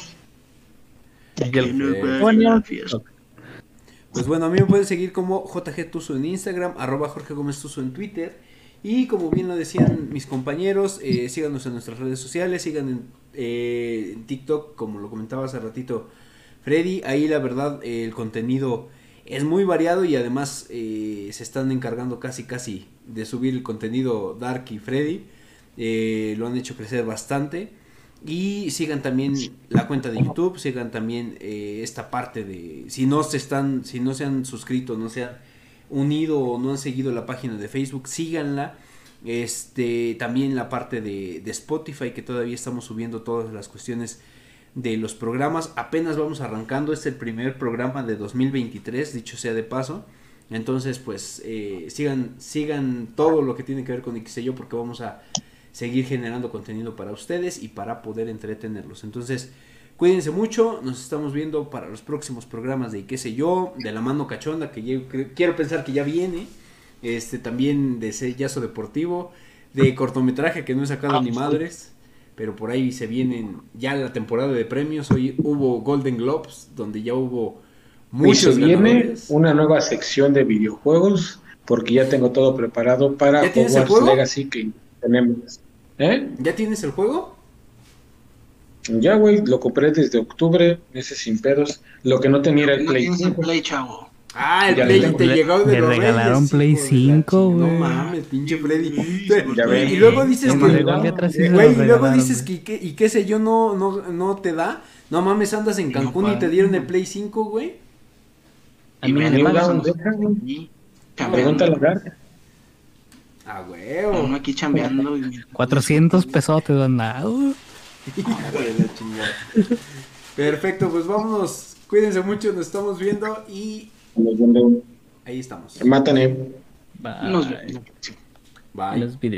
No. Pues bueno, a mí me pueden seguir como JG Tuso en Instagram, arroba Jorge Gómez Tuso en Twitter. Y como bien lo decían mis compañeros, eh, síganos en nuestras redes sociales, sigan en, eh, en TikTok, como lo comentaba hace ratito Freddy. Ahí la verdad eh, el contenido es muy variado y además eh, se están encargando casi casi de subir el contenido Dark y Freddy. Eh, lo han hecho crecer bastante. Y sigan también la cuenta de YouTube, sigan también eh, esta parte de si no se están, si no se han suscrito, no se han unido o no han seguido la página de Facebook, síganla. Este, también la parte de, de Spotify, que todavía estamos subiendo todas las cuestiones de los programas. Apenas vamos arrancando, este es el primer programa de 2023, dicho sea de paso. Entonces, pues, eh, sigan, sigan todo lo que tiene que ver con XYO porque vamos a seguir generando contenido para ustedes y para poder entretenerlos. Entonces, cuídense mucho, nos estamos viendo para los próximos programas de qué sé yo, de la mano cachonda, que yo quiero pensar que ya viene, este también de sellazo deportivo, de cortometraje que no he sacado ni madres, pero por ahí se vienen ya la temporada de premios, hoy hubo Golden Globes, donde ya hubo Y Muchos se viene una nueva sección de videojuegos porque ya tengo todo preparado para ¿Ya tienes el Hogwarts? Legacy que tenemos. ¿Eh? ¿Ya tienes el juego? Ya, güey, lo compré desde octubre, meses sin pedos. Lo que no tenía era el No Play tienes el 5. Play, chavo. Ah, el Ya Play le te llegó de los regalaron Reyes, Play hijo de la 5, chingada. güey. No mames, pinche Freddy. Ya y, y luego dices Me que... Güey, y luego dices que, que- y qué sé yo, no, no, no te da. No mames, andas en No, Cancún y te dieron el Play 5, güey. A mí Y me me pagan. ayudan, deja, güey. A. Ah, Uno huevo. aquí chambeando. y- 400 pesos te dan nada. Perfecto, pues vámonos. Cuídense mucho, nos estamos viendo y ahí estamos. Matan, eh. Bye. Nos vemos. Bye. Los videos.